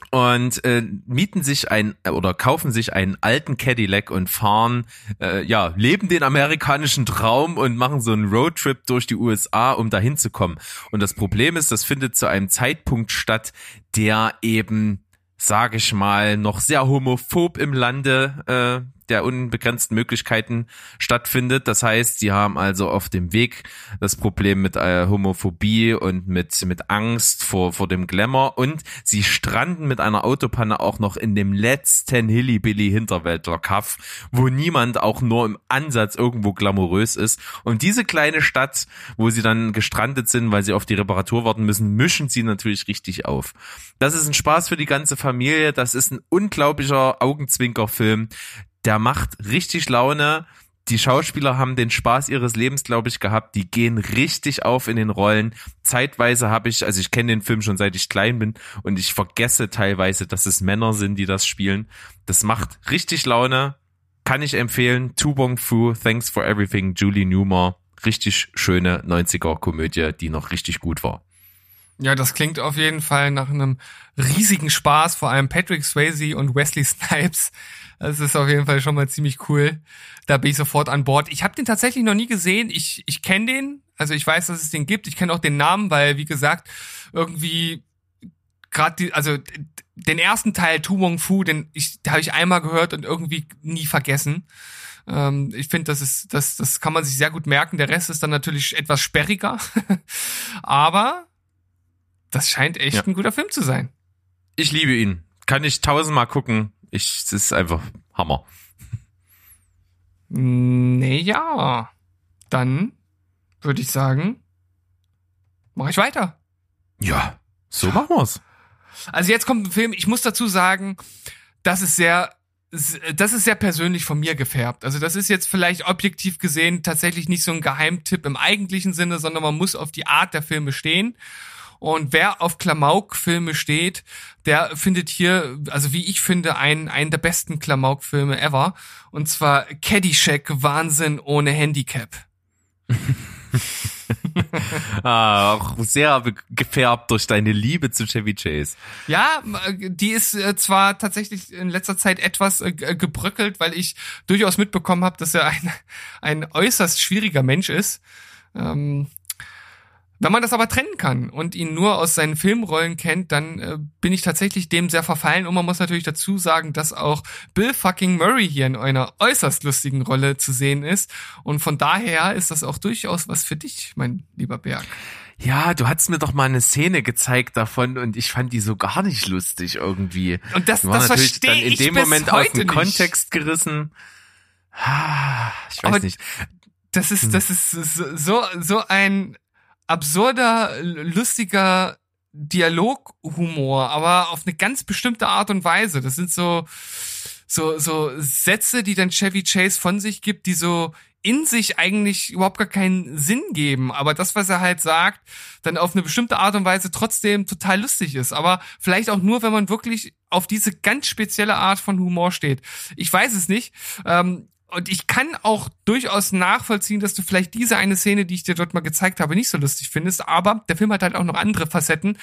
und äh, mieten sich ein äh, oder kaufen sich einen alten Cadillac und fahren, äh, ja, leben den amerikanischen Traum und machen so einen Roadtrip durch die USA, um dahin zu kommen. Und das Problem ist, das findet zu einem Zeitpunkt statt, der eben, sage ich mal, noch sehr homophob im Lande äh, der unbegrenzten Möglichkeiten stattfindet. Das heißt, sie haben also auf dem Weg das Problem mit äh, Homophobie und mit, mit Angst vor, vor dem Glamour und sie stranden mit einer Autopanne auch noch in dem letzten Hillybilly Hinterwäldler Kaff, wo niemand auch nur im Ansatz irgendwo glamourös ist. Und diese kleine Stadt, wo sie dann gestrandet sind, weil sie auf die Reparatur warten müssen, mischen sie natürlich richtig auf. Das ist ein Spaß für die ganze Familie. Das ist ein unglaublicher Augenzwinkerfilm der macht richtig Laune. Die Schauspieler haben den Spaß ihres Lebens, glaube ich, gehabt. Die gehen richtig auf in den Rollen. Zeitweise habe ich, also ich kenne den Film schon seit ich klein bin und ich vergesse teilweise, dass es Männer sind, die das spielen. Das macht richtig Laune. Kann ich empfehlen. Tu Bong Fu, Thanks for Everything, Julie Newmar. Richtig schöne 90er Komödie, die noch richtig gut war. Ja, das klingt auf jeden Fall nach einem riesigen Spaß, vor allem Patrick Swayze und Wesley Snipes. Das ist auf jeden Fall schon mal ziemlich cool. Da bin ich sofort an Bord. Ich habe den tatsächlich noch nie gesehen. Ich, ich kenne den, also ich weiß, dass es den gibt. Ich kenne auch den Namen, weil, wie gesagt, irgendwie gerade die, also den ersten Teil Tu Wong Fu, den ich, habe ich einmal gehört und irgendwie nie vergessen. Ähm, ich finde, das ist, das, das kann man sich sehr gut merken. Der Rest ist dann natürlich etwas sperriger, aber das scheint echt Ja. ein guter Film zu sein. Ich liebe ihn. Kann ich tausendmal gucken. Ich, es ist einfach Hammer. Nee, ja. Dann würde ich sagen, mache ich weiter. Ja, so machen wir's. Also jetzt kommt ein Film, ich muss dazu sagen, das ist sehr das ist sehr persönlich von mir gefärbt. Also das ist jetzt vielleicht objektiv gesehen tatsächlich nicht so ein Geheimtipp im eigentlichen Sinne, sondern man muss auf die Art der Filme stehen. Und wer auf Klamauk-Filme steht, der findet hier, also wie ich finde, einen, einen der besten Klamauk-Filme ever. Und zwar Caddyshack Wahnsinn ohne Handicap. Ah, auch sehr gefärbt durch deine Liebe zu Chevy Chase. Ja, die ist äh, zwar tatsächlich in letzter Zeit etwas äh, ge- gebröckelt, weil ich durchaus mitbekommen habe, dass er ein, ein äußerst schwieriger Mensch ist. Ähm, wenn man das aber trennen kann und ihn nur aus seinen Filmrollen kennt, dann äh, bin ich tatsächlich dem sehr verfallen. Und man muss natürlich dazu sagen, dass auch Bill fucking Murray hier in einer äußerst lustigen Rolle zu sehen ist. Und von daher ist das auch durchaus was für dich, mein lieber Berg. Ja, du hattest mir doch mal eine Szene gezeigt davon und ich fand die so gar nicht lustig irgendwie. Und das, das natürlich verstehe dann in ich dem Moment aus dem. Kontext gerissen. Ah, Ich weiß Aber nicht. Das ist, Hm. das ist so, so ein absurder, lustiger Dialoghumor, aber auf eine ganz bestimmte Art und Weise. Das sind so, so, so Sätze, die dann Chevy Chase von sich gibt, die so in sich eigentlich überhaupt gar keinen Sinn geben, aber das, was er halt sagt, dann auf eine bestimmte Art und Weise trotzdem total lustig ist. Aber vielleicht auch nur, wenn man wirklich auf diese ganz spezielle Art von Humor steht. Ich weiß es nicht. Ähm, und ich kann auch durchaus nachvollziehen, dass du vielleicht diese eine Szene, die ich dir dort mal gezeigt habe, nicht so lustig findest. Aber der Film hat halt auch noch andere Facetten.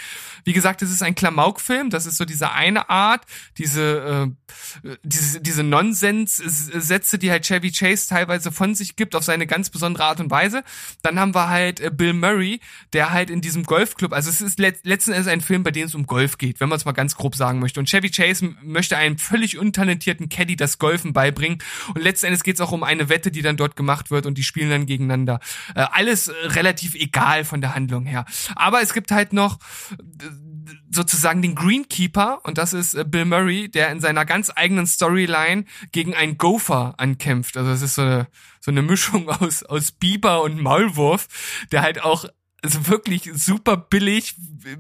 Wie gesagt, es ist ein Klamauk-Film. Das ist so diese eine Art, diese, äh, diese, diese Nonsens-Sätze, die halt Chevy Chase teilweise von sich gibt, auf seine ganz besondere Art und Weise. Dann haben wir halt äh, Bill Murray, der halt in diesem Golfclub, also es ist let letzten Endes ein Film, bei dem es um Golf geht, wenn man es mal ganz grob sagen möchte. Und Chevy Chase möchte einem völlig untalentierten Caddy das Golfen beibringen. Und letzten Endes geht es auch um eine Wette, die dann dort gemacht wird und die spielen dann gegeneinander. Äh, alles äh, relativ egal von der Handlung her. Aber es gibt halt noch sozusagen den Greenkeeper und das ist äh, Bill Murray, der in seiner ganz eigenen Storyline gegen einen Gopher ankämpft. Also es ist so eine, so eine Mischung aus, aus Biber und Maulwurf, der halt auch also wirklich super billig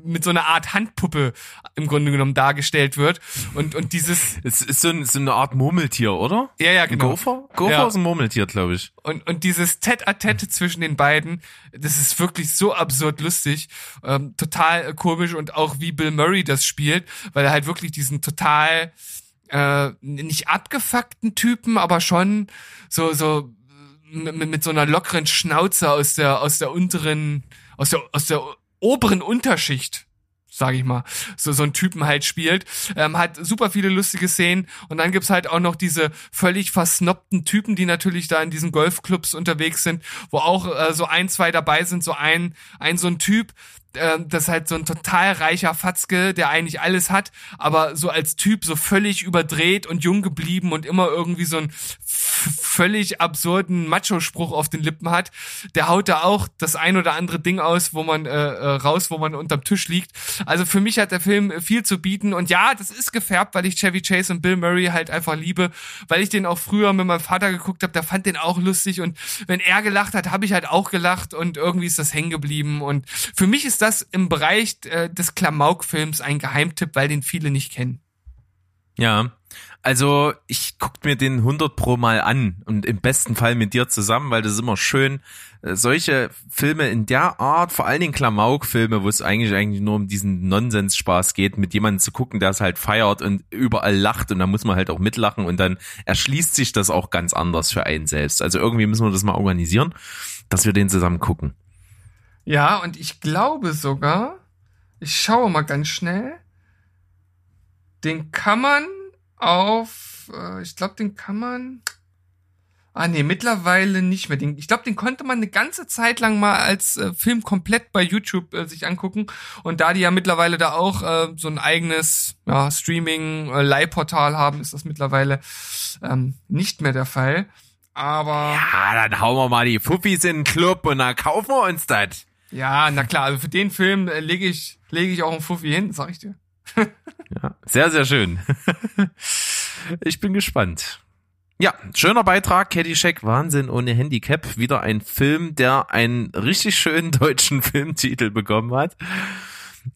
mit so einer Art Handpuppe im Grunde genommen dargestellt wird und und dieses Es ist so, ein, so eine Art Murmeltier, oder? ja ja Ein genau Gopher? Gopher Ja. ist ein Murmeltier, glaube ich. und, und dieses Tête-à-Tête zwischen den beiden, das ist wirklich so absurd lustig, ähm, total komisch und auch wie Bill Murray das spielt, weil er halt wirklich diesen total äh, nicht abgefuckten Typen, aber schon so so mit, mit so einer lockeren Schnauze aus der aus der unteren aus der aus der oberen Unterschicht sag ich mal, so, so ein Typen halt spielt, ähm, hat super viele lustige Szenen und dann gibt's halt auch noch diese völlig versnobten Typen, die natürlich da in diesen Golfclubs unterwegs sind, wo auch äh, so ein, zwei dabei sind, so ein, ein so ein Typ, äh, das ist halt so ein total reicher Fatzke, der eigentlich alles hat, aber so als Typ so völlig überdreht und jung geblieben und immer irgendwie so einen völlig absurden Macho-Spruch auf den Lippen hat, der haut da auch das ein oder andere Ding aus, wo man äh, äh, raus, wo man unterm Tisch liegt. Also für mich hat der Film viel zu bieten und ja, das ist gefärbt, weil ich Chevy Chase und Bill Murray halt einfach liebe, weil ich den auch früher mit meinem Vater geguckt habe, der fand den auch lustig und wenn er gelacht hat, habe ich halt auch gelacht und irgendwie ist das hängen geblieben und für mich ist das im Bereich äh, des Klamauk-Films ein Geheimtipp, weil den viele nicht kennen. Ja, also ich guck mir den 100 pro mal an und im besten Fall mit dir zusammen, weil das ist immer schön. Äh, Solche Filme in der Art, vor allen Dingen Klamauk-Filme, wo es eigentlich eigentlich nur um diesen Nonsens-Spaß geht, mit jemandem zu gucken, der es halt feiert und überall lacht und da muss man halt auch mitlachen und dann erschließt sich das auch ganz anders für einen selbst. Also irgendwie müssen wir das mal organisieren, dass wir den zusammen gucken. Ja, und ich glaube sogar, Ich schaue mal ganz schnell. Den kann man auf, äh, ich glaube, den kann man. Ah nee, mittlerweile nicht mehr. Den, ich glaube, den konnte man eine ganze Zeit lang mal als äh, Film komplett bei YouTube äh, sich angucken. Und da die ja mittlerweile da auch äh, so ein eigenes ja, Streaming-Leihportal haben, ist das mittlerweile ähm, nicht mehr der Fall. Aber Ja, dann hauen wir mal die Fuffis in den Club und dann kaufen wir uns das. Ja, na klar, also für den Film äh, lege ich, lege ich auch einen Fuffi hin, sag ich dir. Ja, sehr, sehr schön. ich bin gespannt. Ja, schöner Beitrag, Caddyshack, Wahnsinn ohne Handicap. Wieder ein Film, der einen richtig schönen deutschen Filmtitel bekommen hat.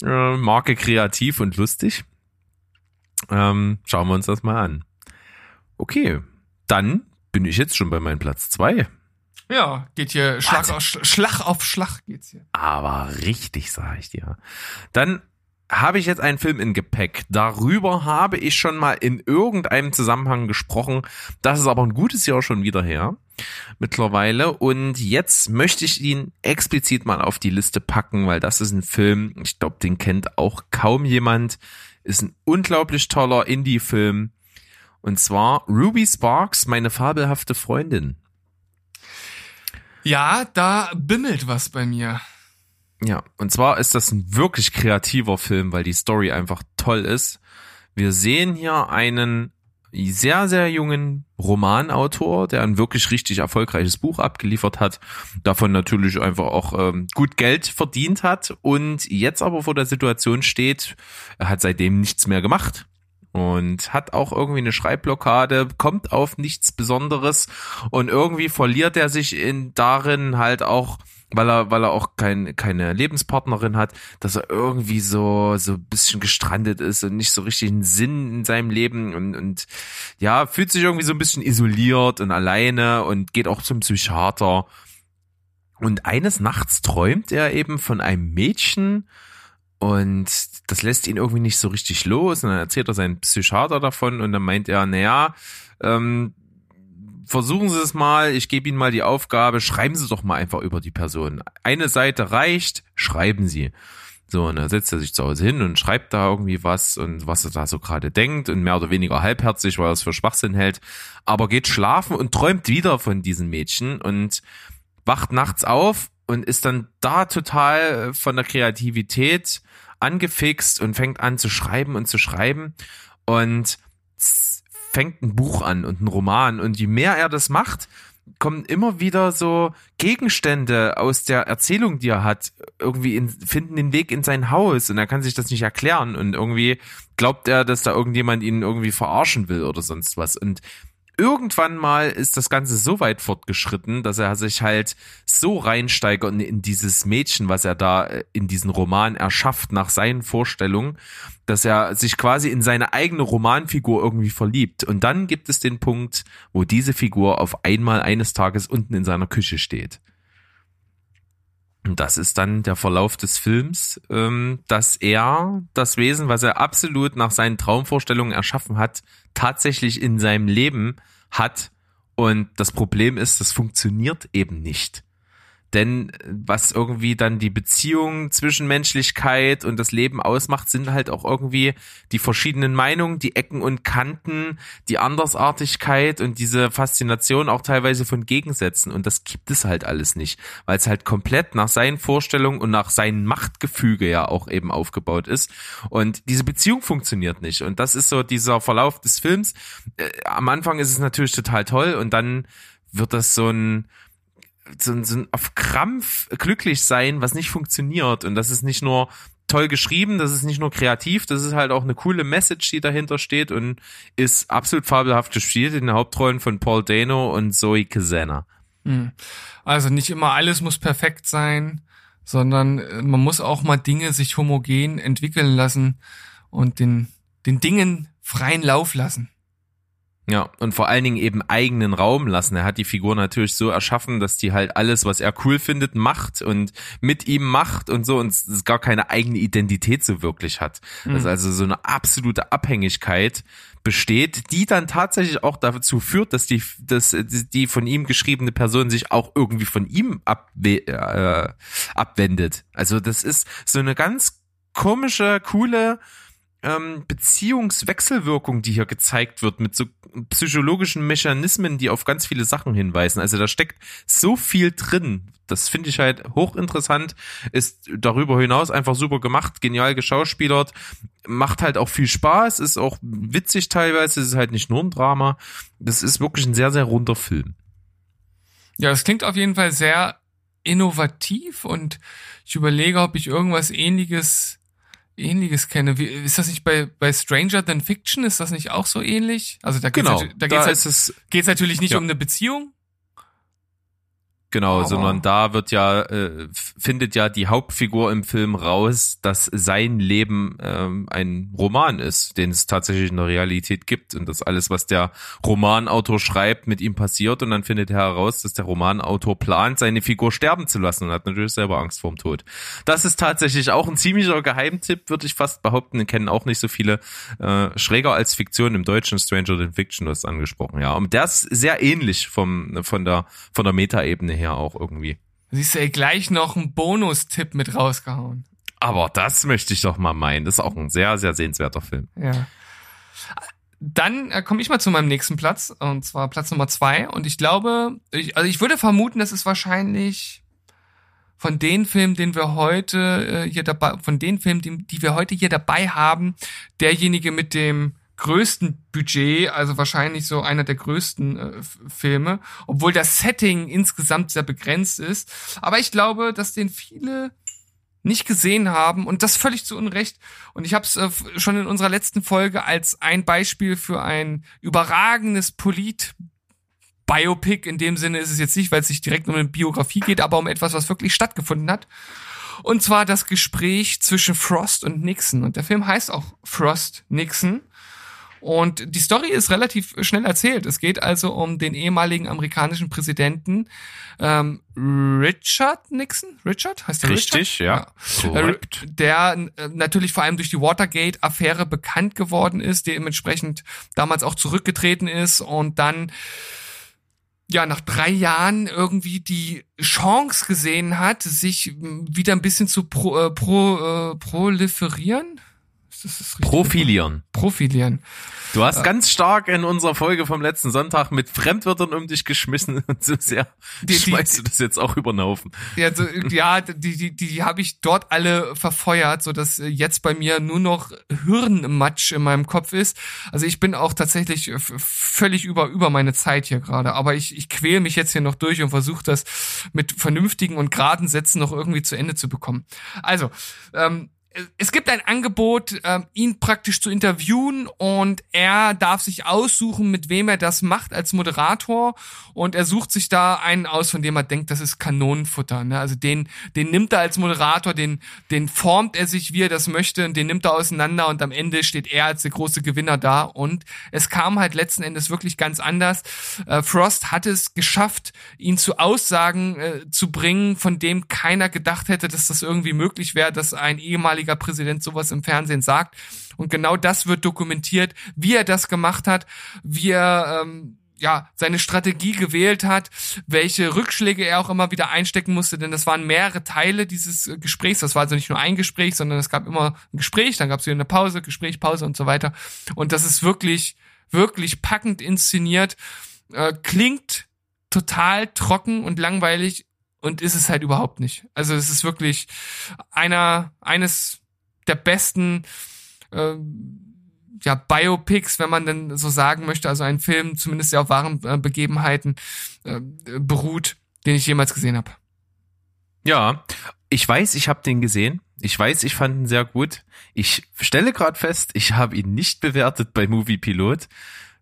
Äh, Marke kreativ und lustig. Ähm, schauen wir uns das mal an. Okay, dann bin ich jetzt schon bei meinem Platz zwei. Ja, geht hier Schlag auf, Schlag auf Schlag geht's hier. Aber richtig, sage ich dir. Dann habe ich jetzt einen Film in Gepäck. Darüber habe ich schon mal in irgendeinem Zusammenhang gesprochen. Das ist aber ein gutes Jahr schon wieder her. Mittlerweile. Und jetzt möchte ich ihn explizit mal auf die Liste packen, weil das ist ein Film, ich glaube, den kennt auch kaum jemand. Ist ein unglaublich toller Indie-Film. Und zwar Ruby Sparks, meine fabelhafte Freundin. Ja, da bimmelt was bei mir. Ja, und zwar ist das ein wirklich kreativer Film, weil die Story einfach toll ist. Wir sehen hier einen sehr, sehr jungen Romanautor, der ein wirklich richtig erfolgreiches Buch abgeliefert hat, davon natürlich einfach auch ähm, gut Geld verdient hat und jetzt aber vor der Situation steht, er hat seitdem nichts mehr gemacht und hat auch irgendwie eine Schreibblockade, kommt auf nichts Besonderes und irgendwie verliert er sich in darin halt auch weil er, weil er auch kein, keine Lebenspartnerin hat, dass er irgendwie so, so ein bisschen gestrandet ist und nicht so richtig einen Sinn in seinem Leben und, und ja, fühlt sich irgendwie so ein bisschen isoliert und alleine und geht auch zum Psychiater. Und eines Nachts träumt er eben von einem Mädchen und das lässt ihn irgendwie nicht so richtig los und dann erzählt er seinen Psychiater davon und dann meint er, naja, ähm, versuchen Sie es mal, ich gebe Ihnen mal die Aufgabe, schreiben Sie doch mal einfach über die Person. Eine Seite reicht, schreiben Sie. So, und dann setzt er sich zu Hause hin und schreibt da irgendwie was und was er da so gerade denkt und mehr oder weniger halbherzig, weil er es für Schwachsinn hält, aber geht schlafen und träumt wieder von diesem Mädchen und wacht nachts auf und ist dann da total von der Kreativität angefixt und fängt an zu schreiben und zu schreiben und fängt ein Buch an und ein Roman. Und je mehr er das macht, kommen immer wieder so Gegenstände aus der Erzählung, die er hat, irgendwie in, finden den Weg in sein Haus und er kann sich das nicht erklären. Und irgendwie glaubt er, dass da irgendjemand ihn irgendwie verarschen will oder sonst was. Und irgendwann mal ist das Ganze so weit fortgeschritten, dass er sich halt so reinsteigert in dieses Mädchen, was er da äh, in diesen Roman erschafft, nach seinen Vorstellungen, dass er sich quasi in seine eigene Romanfigur irgendwie verliebt. Und dann gibt es den Punkt, wo diese Figur auf einmal eines Tages unten in seiner Küche steht. Und das ist dann der Verlauf des Films, ähm, dass er das Wesen, was er absolut nach seinen Traumvorstellungen erschaffen hat, tatsächlich in seinem Leben hat. Und das Problem ist, das funktioniert eben nicht. Denn was irgendwie dann die Beziehung, Zwischenmenschlichkeit und das Leben ausmacht, sind halt auch irgendwie die verschiedenen Meinungen, die Ecken und Kanten, die Andersartigkeit und diese Faszination auch teilweise von Gegensätzen. Und das gibt es halt alles nicht, weil es halt komplett nach seinen Vorstellungen und nach seinem Machtgefüge ja auch eben aufgebaut ist. Und diese Beziehung funktioniert nicht. Und das ist so dieser Verlauf des Films. Äh, am Anfang ist es natürlich total toll und dann wird das so ein so, so auf Krampf glücklich sein, was nicht funktioniert. Und das ist nicht nur toll geschrieben, das ist nicht nur kreativ, das ist halt auch eine coole Message, die dahinter steht und ist absolut fabelhaft gespielt in den Hauptrollen von Paul Dano und Zoe Kazana. Hm. Also nicht immer alles muss perfekt sein, sondern äh, man muss auch mal Dinge sich homogen entwickeln lassen und den, den Dingen freien Lauf lassen. Ja, und vor allen Dingen eben eigenen Raum lassen. Er hat die Figur natürlich so erschaffen, dass die halt alles, was er cool findet, macht und mit ihm macht und so und es gar keine eigene Identität so wirklich hat. Dass also so eine absolute Abhängigkeit besteht, die dann tatsächlich auch dazu führt, dass die, dass die von ihm geschriebene Person sich auch irgendwie von ihm abwe äh, abwendet. Also das ist so eine ganz komische, coole ähm, Beziehungswechselwirkung, die hier gezeigt wird, mit so psychologischen Mechanismen, die auf ganz viele Sachen hinweisen. Also da steckt so viel drin. Das finde ich halt hochinteressant, ist darüber hinaus einfach super gemacht, genial geschauspielert, macht halt auch viel Spaß, ist auch witzig teilweise, ist halt nicht nur ein Drama. Das ist wirklich ein sehr, sehr runder Film. Ja, das klingt auf jeden Fall sehr innovativ und ich überlege, ob ich irgendwas ähnliches ähnliches kenne. Wie, ist das nicht bei, bei Stranger Than Fiction? Ist das nicht auch so ähnlich? Also da geht's, Genau, da da geht's, ist es geht's natürlich nicht ja. um eine Beziehung. Genau, Aber- sondern da wird ja, äh, findet ja die Hauptfigur im Film raus, dass sein Leben ähm, ein Roman ist, den es tatsächlich in der Realität gibt und dass alles, was der Romanautor schreibt, mit ihm passiert und dann findet er heraus, dass der Romanautor plant, seine Figur sterben zu lassen und hat natürlich selber Angst vorm Tod. Das ist tatsächlich auch ein ziemlicher Geheimtipp, würde ich fast behaupten, den kennen auch nicht so viele. Äh, schräger als Fiktion im Deutschen, Stranger Than Fiction, du hast angesprochen, ja. Und der ist sehr ähnlich vom, von der, von der Metaebene her auch irgendwie. Siehst du, ey, gleich noch einen Bonustipp mit rausgehauen. Aber das möchte ich doch mal meinen. Das ist auch ein sehr, sehr sehenswerter Film. Ja. Dann äh, komme ich mal zu meinem nächsten Platz, und zwar Platz Nummer zwei. Und ich glaube, ich, also ich würde vermuten, das ist wahrscheinlich von den Filmen, den wir heute äh, hier dabei, von den Filmen, die, die wir heute hier dabei haben, derjenige mit dem größten Budget, also wahrscheinlich so einer der größten äh, Filme, obwohl das Setting insgesamt sehr begrenzt ist. Aber ich glaube, dass den viele nicht gesehen haben und das völlig zu Unrecht. Und ich habe es äh, schon in unserer letzten Folge als ein Beispiel für ein überragendes Polit Biopic in dem Sinne ist es jetzt nicht, weil es sich direkt um eine Biografie geht, aber um etwas, was wirklich stattgefunden hat. Und zwar das Gespräch zwischen Frost und Nixon. Und der Film heißt auch Frost Nixon. Und die Story ist relativ schnell erzählt. Es geht also um den ehemaligen amerikanischen Präsidenten ähm, Richard Nixon. Richard heißt der Richtig, Richard? ja. Korrekt. Äh, Der äh, natürlich vor allem durch die Watergate-Affäre bekannt geworden ist, dementsprechend damals auch zurückgetreten ist und dann ja nach drei Jahren irgendwie die Chance gesehen hat, sich m, wieder ein bisschen zu pro, äh, pro, äh, proliferieren. Ist das richtige Profilieren. Profilieren. Du hast ganz stark in unserer Folge vom letzten Sonntag mit Fremdwörtern um dich geschmissen und so sehr Die- die- schmeißt du das jetzt auch über den Haufen. Ja, so, ja, die, die, die habe ich dort alle verfeuert, so dass äh, jetzt bei mir nur noch Hirnmatsch in meinem Kopf ist. Also ich bin auch tatsächlich äh, völlig über über meine Zeit hier gerade, aber ich, ich quäle mich jetzt hier noch durch und versuche das mit vernünftigen und geraden Sätzen noch irgendwie zu Ende zu bekommen. Also, ähm, es gibt ein Angebot, ähm, ihn praktisch zu interviewen und er darf sich aussuchen, mit wem er das macht als Moderator und er sucht sich da einen aus, von dem er denkt, das ist Kanonenfutter. Ne? Also den, den nimmt er als Moderator, den, den formt er sich, wie er das möchte und den nimmt er auseinander und am Ende steht er als der große Gewinner da und es kam halt letzten Endes wirklich ganz anders. Äh, Frost hat es geschafft, ihn zu Aussagen äh, zu bringen, von dem keiner gedacht hätte, dass das irgendwie möglich wäre, dass ein ehemaliger Präsident sowas im Fernsehen sagt. Und genau das wird dokumentiert, wie er das gemacht hat, wie er ähm, ja, seine Strategie gewählt hat, welche Rückschläge er auch immer wieder einstecken musste, denn das waren mehrere Teile dieses äh, Gesprächs. Das war also nicht nur ein Gespräch, sondern es gab immer ein Gespräch, dann gab es wieder eine Pause, Gespräch, Pause und so weiter. Und das ist wirklich, wirklich packend inszeniert, äh, klingt total trocken und langweilig und ist es halt überhaupt nicht. Also es ist wirklich einer, eines der besten äh, ja, Biopics, wenn man denn so sagen möchte, also ein Film, zumindest der auf wahren äh, Begebenheiten äh, beruht, den ich jemals gesehen habe. Ja, ich weiß, ich habe den gesehen. Ich weiß, ich fand ihn sehr gut. Ich stelle gerade fest, ich habe ihn nicht bewertet bei Movie Pilot.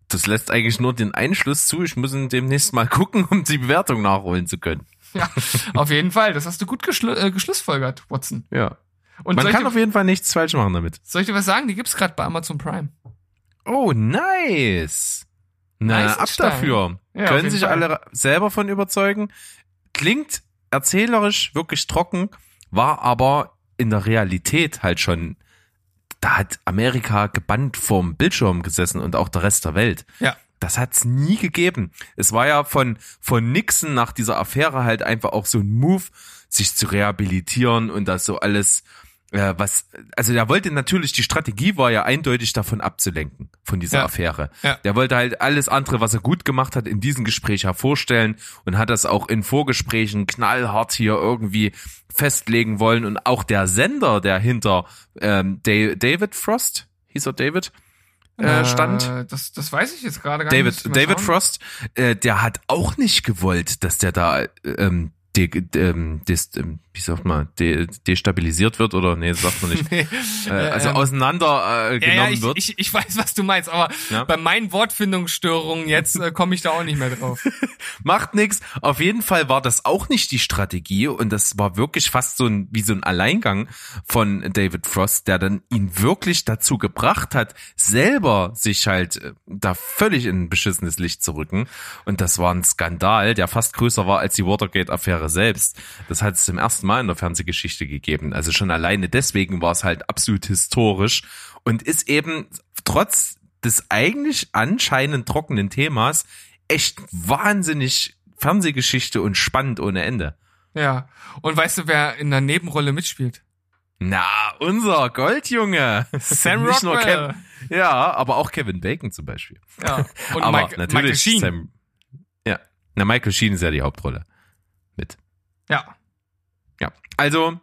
Das lässt eigentlich nur den Einschluss zu. Ich muss ihn demnächst mal gucken, um die Bewertung nachholen zu können. Ja, auf jeden Fall. Das hast du gut geschlu äh, geschlussfolgert, Watson. Ja. Und Man kann auf jeden Fall nichts falsch machen damit. soll ich dir was sagen? Die gibt's gerade bei Amazon Prime. Oh, nice. Na, ab Eisenstein. dafür. Ja, Können sich Fall. alle selber von überzeugen. Klingt erzählerisch wirklich trocken, war aber in der Realität halt schon, da hat Amerika gebannt vorm Bildschirm gesessen und auch der Rest der Welt. Ja. Das hat's nie gegeben. Es war ja von, von Nixon nach dieser Affäre halt einfach auch so ein Move, sich zu rehabilitieren und das so alles äh, was, also der wollte natürlich, die Strategie war ja eindeutig davon abzulenken, von dieser Ja. Affäre. Ja. Der wollte halt alles andere, was er gut gemacht hat, in diesem Gespräch hervorstellen und hat das auch in Vorgesprächen knallhart hier irgendwie festlegen wollen. Und auch der Sender, der hinter ähm, Da- David Frost, hieß er David, äh, stand. Äh, das, das weiß ich jetzt gerade gar nicht. David, ich mal David schauen. Frost, äh, der hat auch nicht gewollt, dass der da ähm, de, ähm, des, ähm, wie sagt man, de, destabilisiert wird oder nee, das sagt man nicht. Nee, äh, also ähm, auseinander äh, ja, genommen ja, ich, wird. ich, ich weiß, was du meinst, aber Ja. bei meinen Wortfindungsstörungen jetzt äh, komme ich da auch nicht mehr drauf. Macht nix. Auf jeden Fall war das auch nicht die Strategie und das war wirklich fast so ein, wie so ein Alleingang von David Frost, der dann ihn wirklich dazu gebracht hat, selber sich halt äh, da völlig in ein beschissenes Licht zu rücken. Und das war ein Skandal, der fast größer war als die Watergate-Affäre selbst. Das hat es zum ersten Mal in der Fernsehgeschichte gegeben. Also schon alleine deswegen war es halt absolut historisch und ist eben trotz des eigentlich anscheinend trockenen Themas echt wahnsinnig Fernsehgeschichte und spannend ohne Ende. Ja. Und weißt du, wer in der Nebenrolle mitspielt? Na, unser Goldjunge. Sam Nicht nur Rockwell. Kevin, ja, aber auch Kevin Bacon zum Beispiel. Ja. Und aber Mike, natürlich Michael Sheen. Sam, ja, na Michael Sheen ist ja die Hauptrolle mit. Ja. Also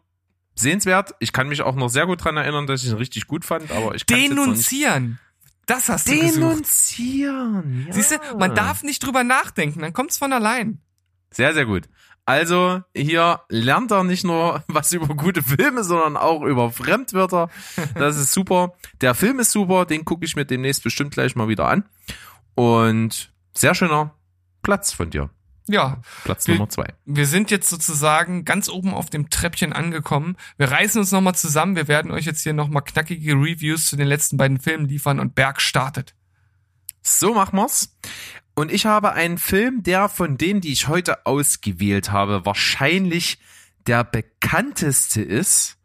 sehenswert. Ich kann mich auch noch sehr gut dran erinnern, dass ich ihn richtig gut fand, aber ich kann Denunzieren. Das hast du. Denunzieren. Ja. Siehst du, man darf nicht drüber nachdenken, dann kommt's von allein. Sehr, sehr gut. Also hier lernt er nicht nur was über gute Filme, sondern auch über Fremdwörter. Das ist super. Der Film ist super, den gucke ich mir demnächst bestimmt gleich mal wieder an. Und sehr schöner Platz von dir. Ja, Platz Wir- Nummer zwei. wir sind jetzt sozusagen ganz oben auf dem Treppchen angekommen. Wir reißen uns nochmal zusammen. Wir werden euch jetzt hier nochmal knackige Reviews zu den letzten beiden Filmen liefern und Berg startet. So machen wir's. Und ich habe einen Film, der von denen, die ich heute ausgewählt habe, wahrscheinlich der bekannteste ist,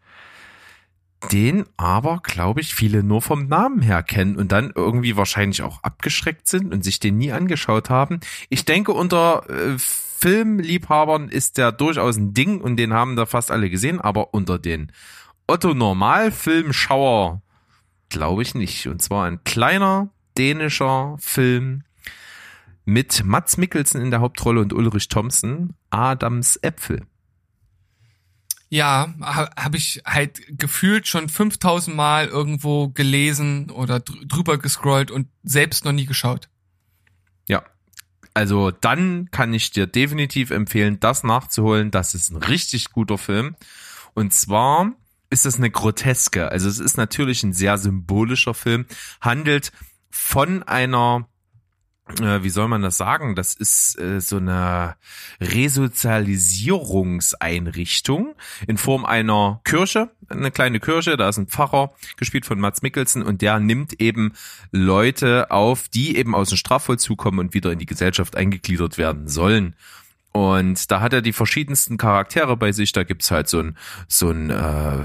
den aber, glaube ich, viele nur vom Namen her kennen und dann irgendwie wahrscheinlich auch abgeschreckt sind und sich den nie angeschaut haben. Ich denke, unter äh, Filmliebhabern ist der durchaus ein Ding und den haben da fast alle gesehen, aber unter den Otto Normalfilmschauer glaube ich nicht. Und zwar ein kleiner dänischer Film mit Mats Mikkelsen in der Hauptrolle und Ulrich Thompson, Adams Äpfel. Ja, ha, habe ich halt gefühlt schon 5000 Mal irgendwo gelesen oder dr drüber gescrollt und selbst noch nie geschaut. Ja. Also dann kann ich dir definitiv empfehlen, das nachzuholen. Das ist ein richtig guter Film. Und zwar ist das eine Groteske. Also es ist natürlich ein sehr symbolischer Film, handelt von einer wie soll man das sagen? Das ist äh, so eine Resozialisierungseinrichtung in Form einer Kirche, eine kleine Kirche, da ist ein Pfarrer, gespielt von Mats Mikkelsen, und der nimmt eben Leute auf, die eben aus dem Strafvollzug kommen und wieder in die Gesellschaft eingegliedert werden sollen. Und da hat er die verschiedensten Charaktere bei sich. Da gibt's halt so ein, so ein, äh,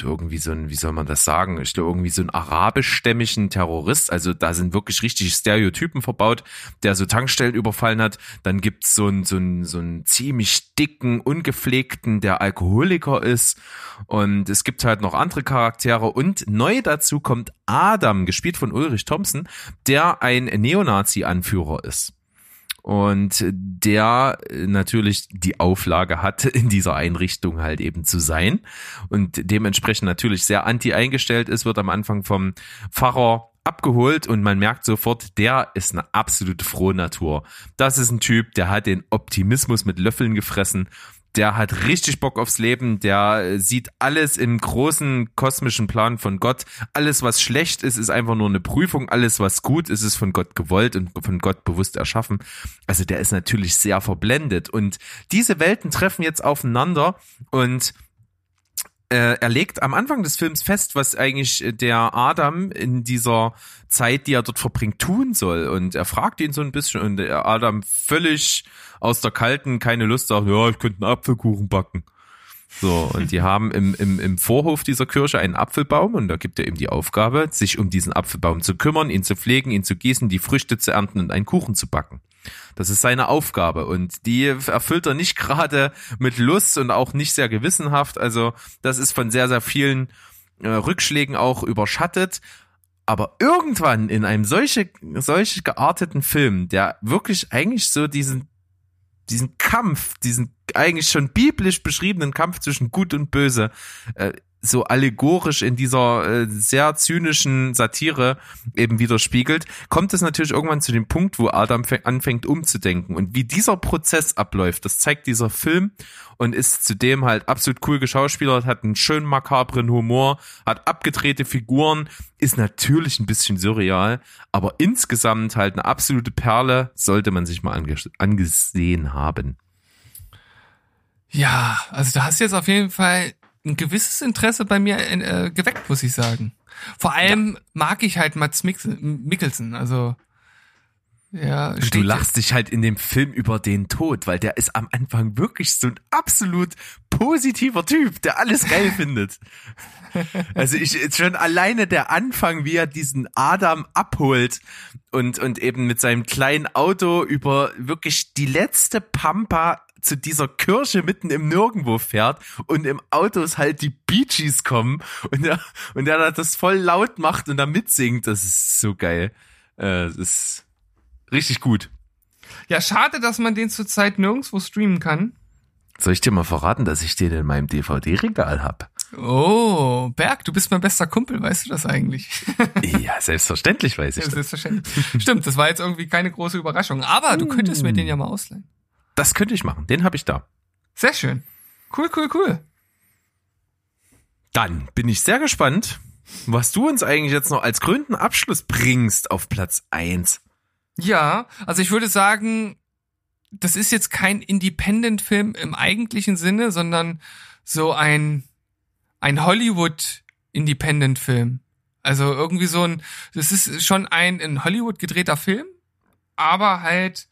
irgendwie so ein, wie soll man das sagen? Ich glaube, irgendwie so ein arabischstämmigen Terrorist. Also da sind wirklich richtig Stereotypen verbaut, der so Tankstellen überfallen hat. Dann gibt's so einen, so einen, so einen ziemlich dicken, ungepflegten, der Alkoholiker ist. Und es gibt halt noch andere Charaktere. Und neu dazu kommt Adam, gespielt von Ulrich Thompson, der ein Neonazi-Anführer ist und der natürlich die Auflage hat, in dieser Einrichtung halt eben zu sein und dementsprechend natürlich sehr anti eingestellt ist, wird am Anfang vom Pfarrer abgeholt und man merkt sofort, der ist eine absolute Frohnatur. Das ist ein Typ, der hat den Optimismus mit Löffeln gefressen. Der hat richtig Bock aufs Leben, der sieht alles im großen kosmischen Plan von Gott. Alles, was schlecht ist, ist einfach nur eine Prüfung. Alles, was gut ist, ist von Gott gewollt und von Gott bewusst erschaffen. Also der ist natürlich sehr verblendet. Und diese Welten treffen jetzt aufeinander und äh, er legt am Anfang des Films fest, was eigentlich der Adam in dieser Zeit, die er dort verbringt, tun soll. Und er fragt ihn so ein bisschen und der Adam völlig aus der Kalten, keine Lust, sagt, ja, ich könnte einen Apfelkuchen backen. So, und die haben im, im, im Vorhof dieser Kirche einen Apfelbaum und da gibt er ihm die Aufgabe, sich um diesen Apfelbaum zu kümmern, ihn zu pflegen, ihn zu gießen, die Früchte zu ernten und einen Kuchen zu backen. Das ist seine Aufgabe und die erfüllt er nicht gerade mit Lust und auch nicht sehr gewissenhaft. Also das ist von sehr, sehr vielen äh, Rückschlägen auch überschattet. Aber irgendwann in einem solche, solch gearteten Film, der wirklich eigentlich so diesen, diesen Kampf, diesen eigentlich schon biblisch beschriebenen Kampf zwischen Gut und Böse äh, so allegorisch in dieser äh, sehr zynischen Satire eben widerspiegelt, kommt es natürlich irgendwann zu dem Punkt, wo Adam anfängt umzudenken. Und wie dieser Prozess abläuft, das zeigt dieser Film und ist zudem halt absolut cool geschauspielert, hat einen schön makabren Humor, hat abgedrehte Figuren, ist natürlich ein bisschen surreal, aber insgesamt halt eine absolute Perle, sollte man sich mal ange angesehen haben. Ja, also du hast jetzt auf jeden Fall ein gewisses Interesse bei mir äh, geweckt, muss ich sagen. Vor allem ja. mag ich halt Mats Mikkelsen, also ja, du lachst dich halt in dem Film über den Tod, weil der ist am Anfang wirklich so ein absolut positiver Typ, der alles geil findet. Also ich schon alleine der Anfang, wie er diesen Adam abholt und und eben mit seinem kleinen Auto über wirklich die letzte Pampa zu dieser Kirche mitten im Nirgendwo fährt und im Auto ist halt die Bee Gees kommen und er, und er das voll laut macht und da mitsingt, das ist so geil. Äh, das ist richtig gut. Ja, schade, dass man den zurzeit nirgendwo streamen kann. Soll ich dir mal verraten, dass ich den in meinem DVD-Regal hab? Oh, Berg, du bist mein bester Kumpel, weißt du das eigentlich? ja, selbstverständlich weiß ich ja, das. Selbstverständlich. Stimmt, das war jetzt irgendwie keine große Überraschung, aber du könntest mir den ja mal ausleihen. Das könnte ich machen. Den habe ich da. Sehr schön. Cool, cool, cool. Dann bin ich sehr gespannt, was du uns eigentlich jetzt noch als gründen Abschluss bringst auf Platz eins. Ja, also ich würde sagen, das ist jetzt kein Independent-Film im eigentlichen Sinne, sondern so ein, ein Hollywood-Independent-Film. Also irgendwie so ein, das ist schon ein in Hollywood gedrehter Film, aber halt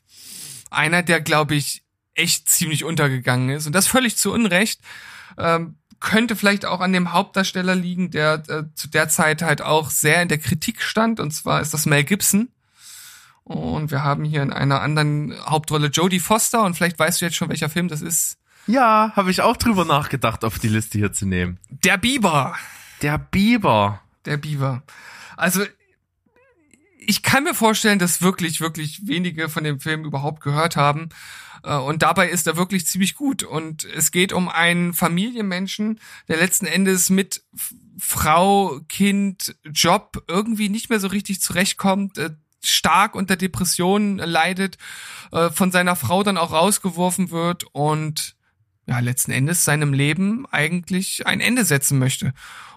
einer, der, glaube ich, echt ziemlich untergegangen ist. Und das völlig zu Unrecht. Ähm, könnte vielleicht auch an dem Hauptdarsteller liegen, der äh, zu der Zeit halt auch sehr in der Kritik stand. Und zwar ist das Mel Gibson. Und wir haben hier in einer anderen Hauptrolle Jodie Foster. Und vielleicht weißt du jetzt schon, welcher Film das ist. Ja, habe ich auch drüber nachgedacht, auf die Liste hier zu nehmen. Der Biber. Der Biber. Der Biber. Also ich kann mir vorstellen, dass wirklich, wirklich wenige von dem Film überhaupt gehört haben. Äh, und dabei ist er wirklich ziemlich gut. Und es geht um einen Familienmenschen, der letzten Endes mit Frau, Kind, Job irgendwie nicht mehr so richtig zurechtkommt, äh, stark unter Depressionen leidet, äh, von seiner Frau dann auch rausgeworfen wird und ja, letzten Endes seinem Leben eigentlich ein Ende setzen möchte.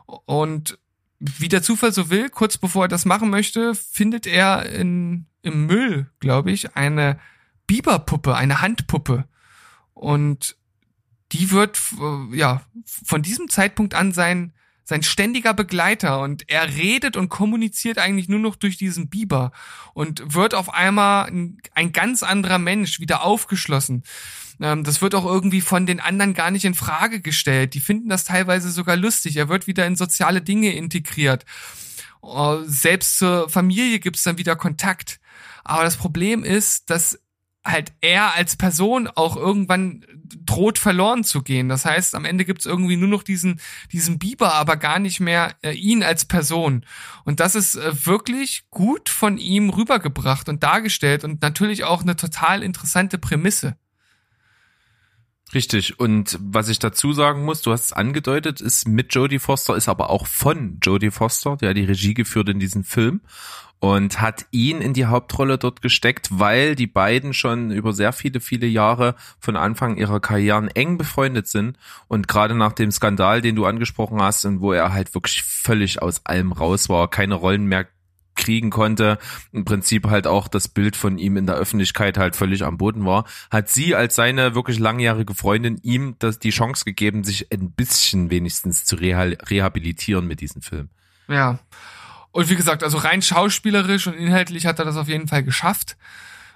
Und wie der Zufall so will, kurz bevor er das machen möchte, findet er in, im Müll, glaube ich, eine Biberpuppe, eine Handpuppe. Und die wird, äh, ja, von diesem Zeitpunkt an sein, sein ständiger Begleiter und er redet und kommuniziert eigentlich nur noch durch diesen Biber und wird auf einmal ein, ganz anderer Mensch, wieder aufgeschlossen. Ähm, das wird auch irgendwie von den anderen gar nicht in Frage gestellt. Die finden das teilweise sogar lustig. Er wird wieder in soziale Dinge integriert. Uh, selbst zur Familie gibt's dann wieder Kontakt. Aber das Problem ist, dass halt er als Person auch irgendwann droht verloren zu gehen. Das heißt, am Ende gibt's irgendwie nur noch diesen, diesen Biber, aber gar nicht mehr äh, ihn als Person. Und das ist äh, wirklich gut von ihm rübergebracht und dargestellt und natürlich auch eine total interessante Prämisse. Richtig. Und was ich dazu sagen muss, du hast es angedeutet, ist mit Jodie Foster, ist aber auch von Jodie Foster, der die Regie geführt in diesem Film und hat ihn in die Hauptrolle dort gesteckt, weil die beiden schon über sehr viele, viele Jahre von Anfang ihrer Karrieren eng befreundet sind und gerade nach dem Skandal, den du angesprochen hast und wo er halt wirklich völlig aus allem raus war, keine Rollen mehr kriegen konnte, im Prinzip halt auch das Bild von ihm in der Öffentlichkeit halt völlig am Boden war, hat sie als seine wirklich langjährige Freundin ihm das die Chance gegeben, sich ein bisschen wenigstens zu rehabilitieren mit diesem Film. Ja. Und wie gesagt, also rein schauspielerisch und inhaltlich hat er das auf jeden Fall geschafft.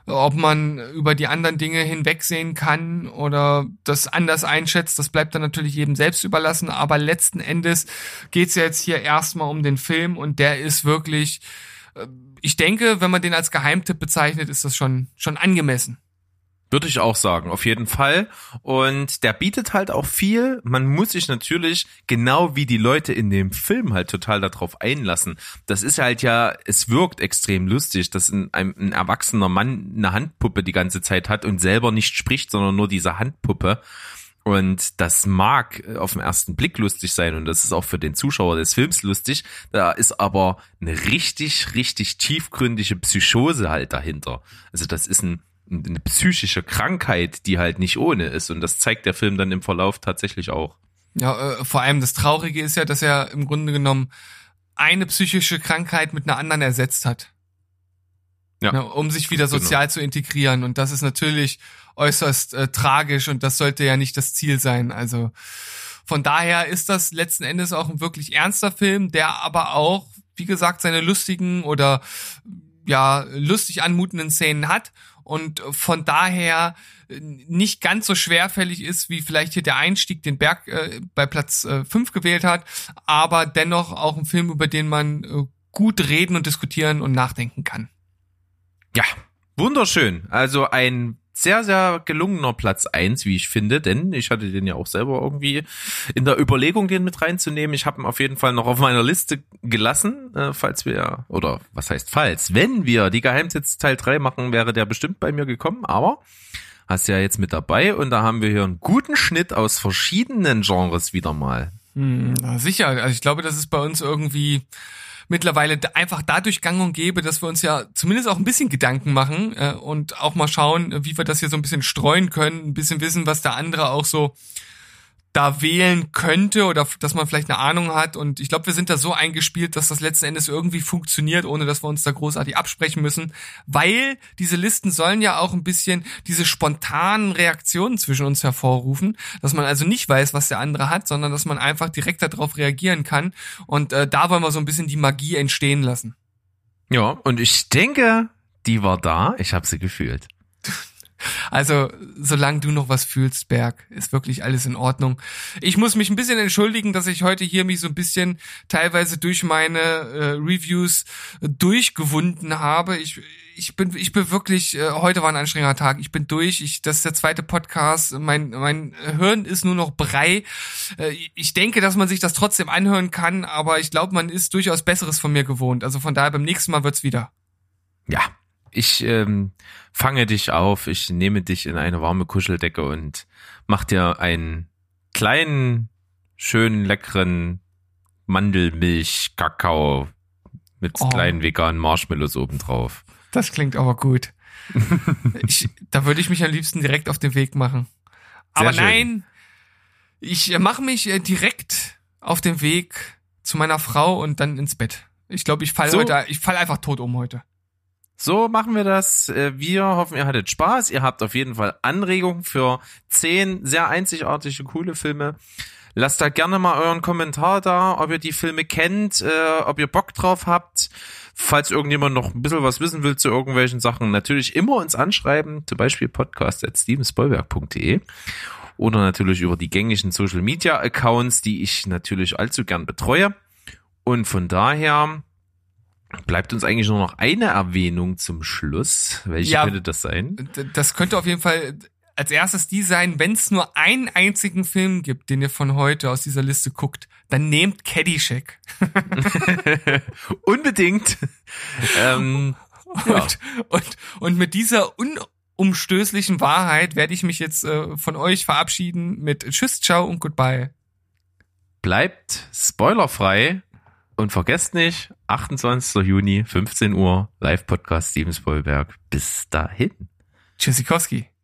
Ob man über die anderen Dinge hinwegsehen kann oder das anders einschätzt, das bleibt dann natürlich jedem selbst überlassen. Aber letzten Endes geht's ja jetzt hier erstmal um den Film und der ist wirklich äh, ich denke, wenn man den als Geheimtipp bezeichnet, ist das schon, schon angemessen. Würde ich auch sagen, auf jeden Fall. Und der bietet halt auch viel. Man muss sich natürlich, genau wie die Leute in dem Film halt total darauf einlassen. Das ist halt ja, es wirkt extrem lustig, dass ein, ein, erwachsener Mann eine Handpuppe die ganze Zeit hat und selber nicht spricht, sondern nur diese Handpuppe. Und das mag auf den ersten Blick lustig sein und das ist auch für den Zuschauer des Films lustig. Da ist aber eine richtig, richtig tiefgründige Psychose halt dahinter. Also das ist ein eine psychische Krankheit, die halt nicht ohne ist. Und das zeigt der Film dann im Verlauf tatsächlich auch. Ja, äh, vor allem das Traurige ist ja, dass er im Grunde genommen eine psychische Krankheit mit einer anderen ersetzt hat. Ja. ja um sich wieder genau. sozial genau. zu integrieren. Und das ist natürlich äußerst äh, tragisch und das sollte ja nicht das Ziel sein. Also von daher ist das letzten Endes auch ein wirklich ernster Film, der aber auch, wie gesagt, seine lustigen oder ja, lustig anmutenden Szenen hat und von daher äh, nicht ganz so schwerfällig ist, wie vielleicht hier der Einstieg den Berg äh, bei Platz äh, 5 gewählt hat, aber dennoch auch ein Film, über den man äh, gut reden und diskutieren und nachdenken kann. Ja, wunderschön. Also ein sehr, sehr gelungener Platz eins, wie ich finde, denn ich hatte den ja auch selber irgendwie in der Überlegung, den mit reinzunehmen. Ich habe ihn auf jeden Fall noch auf meiner Liste gelassen, äh, falls wir, oder was heißt falls, wenn wir die Geheimtipps Teil 3 machen, wäre der bestimmt bei mir gekommen, aber hast ja jetzt mit dabei und da haben wir hier einen guten Schnitt aus verschiedenen Genres wieder mal. Hm, sicher, also ich glaube, das ist bei uns irgendwie mittlerweile einfach dadurch gang und gäbe, dass wir uns ja zumindest auch ein bisschen Gedanken machen äh, und auch mal schauen, wie wir das hier so ein bisschen streuen können, ein bisschen wissen, was der andere auch so da wählen könnte oder dass man vielleicht eine Ahnung hat. Und ich glaube, wir sind da so eingespielt, dass das letzten Endes irgendwie funktioniert, ohne dass wir uns da großartig absprechen müssen. Weil diese Listen sollen ja auch ein bisschen diese spontanen Reaktionen zwischen uns hervorrufen, dass man also nicht weiß, was der andere hat, sondern dass man einfach direkt darauf reagieren kann. Und äh, da wollen wir so ein bisschen die Magie entstehen lassen. Ja, und ich denke, die war da. Ich habe sie gefühlt. Also, solange du noch was fühlst, Berg, ist wirklich alles in Ordnung. Ich muss mich ein bisschen entschuldigen, dass ich heute hier mich so ein bisschen teilweise durch meine äh, Reviews durchgewunden habe. Ich, ich bin, ich bin wirklich, äh, heute war ein anstrengender Tag. Ich bin durch. Ich, das ist der zweite Podcast. Mein, mein Hirn ist nur noch Brei. Äh, ich denke, dass man sich das trotzdem anhören kann, aber ich glaube, man ist durchaus Besseres von mir gewohnt. Also von daher beim nächsten Mal wird's wieder. Ja, ich ähm, fange dich auf, ich nehme dich in eine warme Kuscheldecke und mach dir einen kleinen, schönen, leckeren Mandelmilch-Kakao mit oh. kleinen veganen Marshmallows obendrauf. Das klingt aber gut. ich, da würde ich mich am liebsten direkt auf den Weg machen. Sehr aber schön. nein, ich mache mich äh, direkt auf den Weg zu meiner Frau und dann ins Bett. Ich glaube, ich falle so. heute, ich falle einfach tot um heute. So machen wir das. Äh, wir hoffen, ihr hattet Spaß. Ihr habt auf jeden Fall Anregungen für zehn sehr einzigartige, coole Filme. Lasst da gerne mal euren Kommentar da, ob ihr die Filme kennt, äh, ob ihr Bock drauf habt. Falls irgendjemand noch ein bisschen was wissen will zu irgendwelchen Sachen, natürlich immer uns anschreiben, zum Beispiel podcast.stevensbollwerk.de oder natürlich über die gängigen Social Media Accounts, die ich natürlich allzu gern betreue. Und von daher Bleibt uns eigentlich nur noch eine Erwähnung zum Schluss. Welche ja, könnte das sein? Das könnte auf jeden Fall als erstes die sein, wenn es nur einen einzigen Film gibt, den ihr von heute aus dieser Liste guckt, dann nehmt Caddyshack. Unbedingt. ähm, und, ja. und, und mit dieser unumstößlichen Wahrheit werde ich mich jetzt äh, von euch verabschieden mit Tschüss, ciao und goodbye. Bleibt spoilerfrei und vergesst nicht, 28. Juni, 15 Uhr, Live-Podcast Steven Spoilberg. Bis dahin. Tschüssikowski.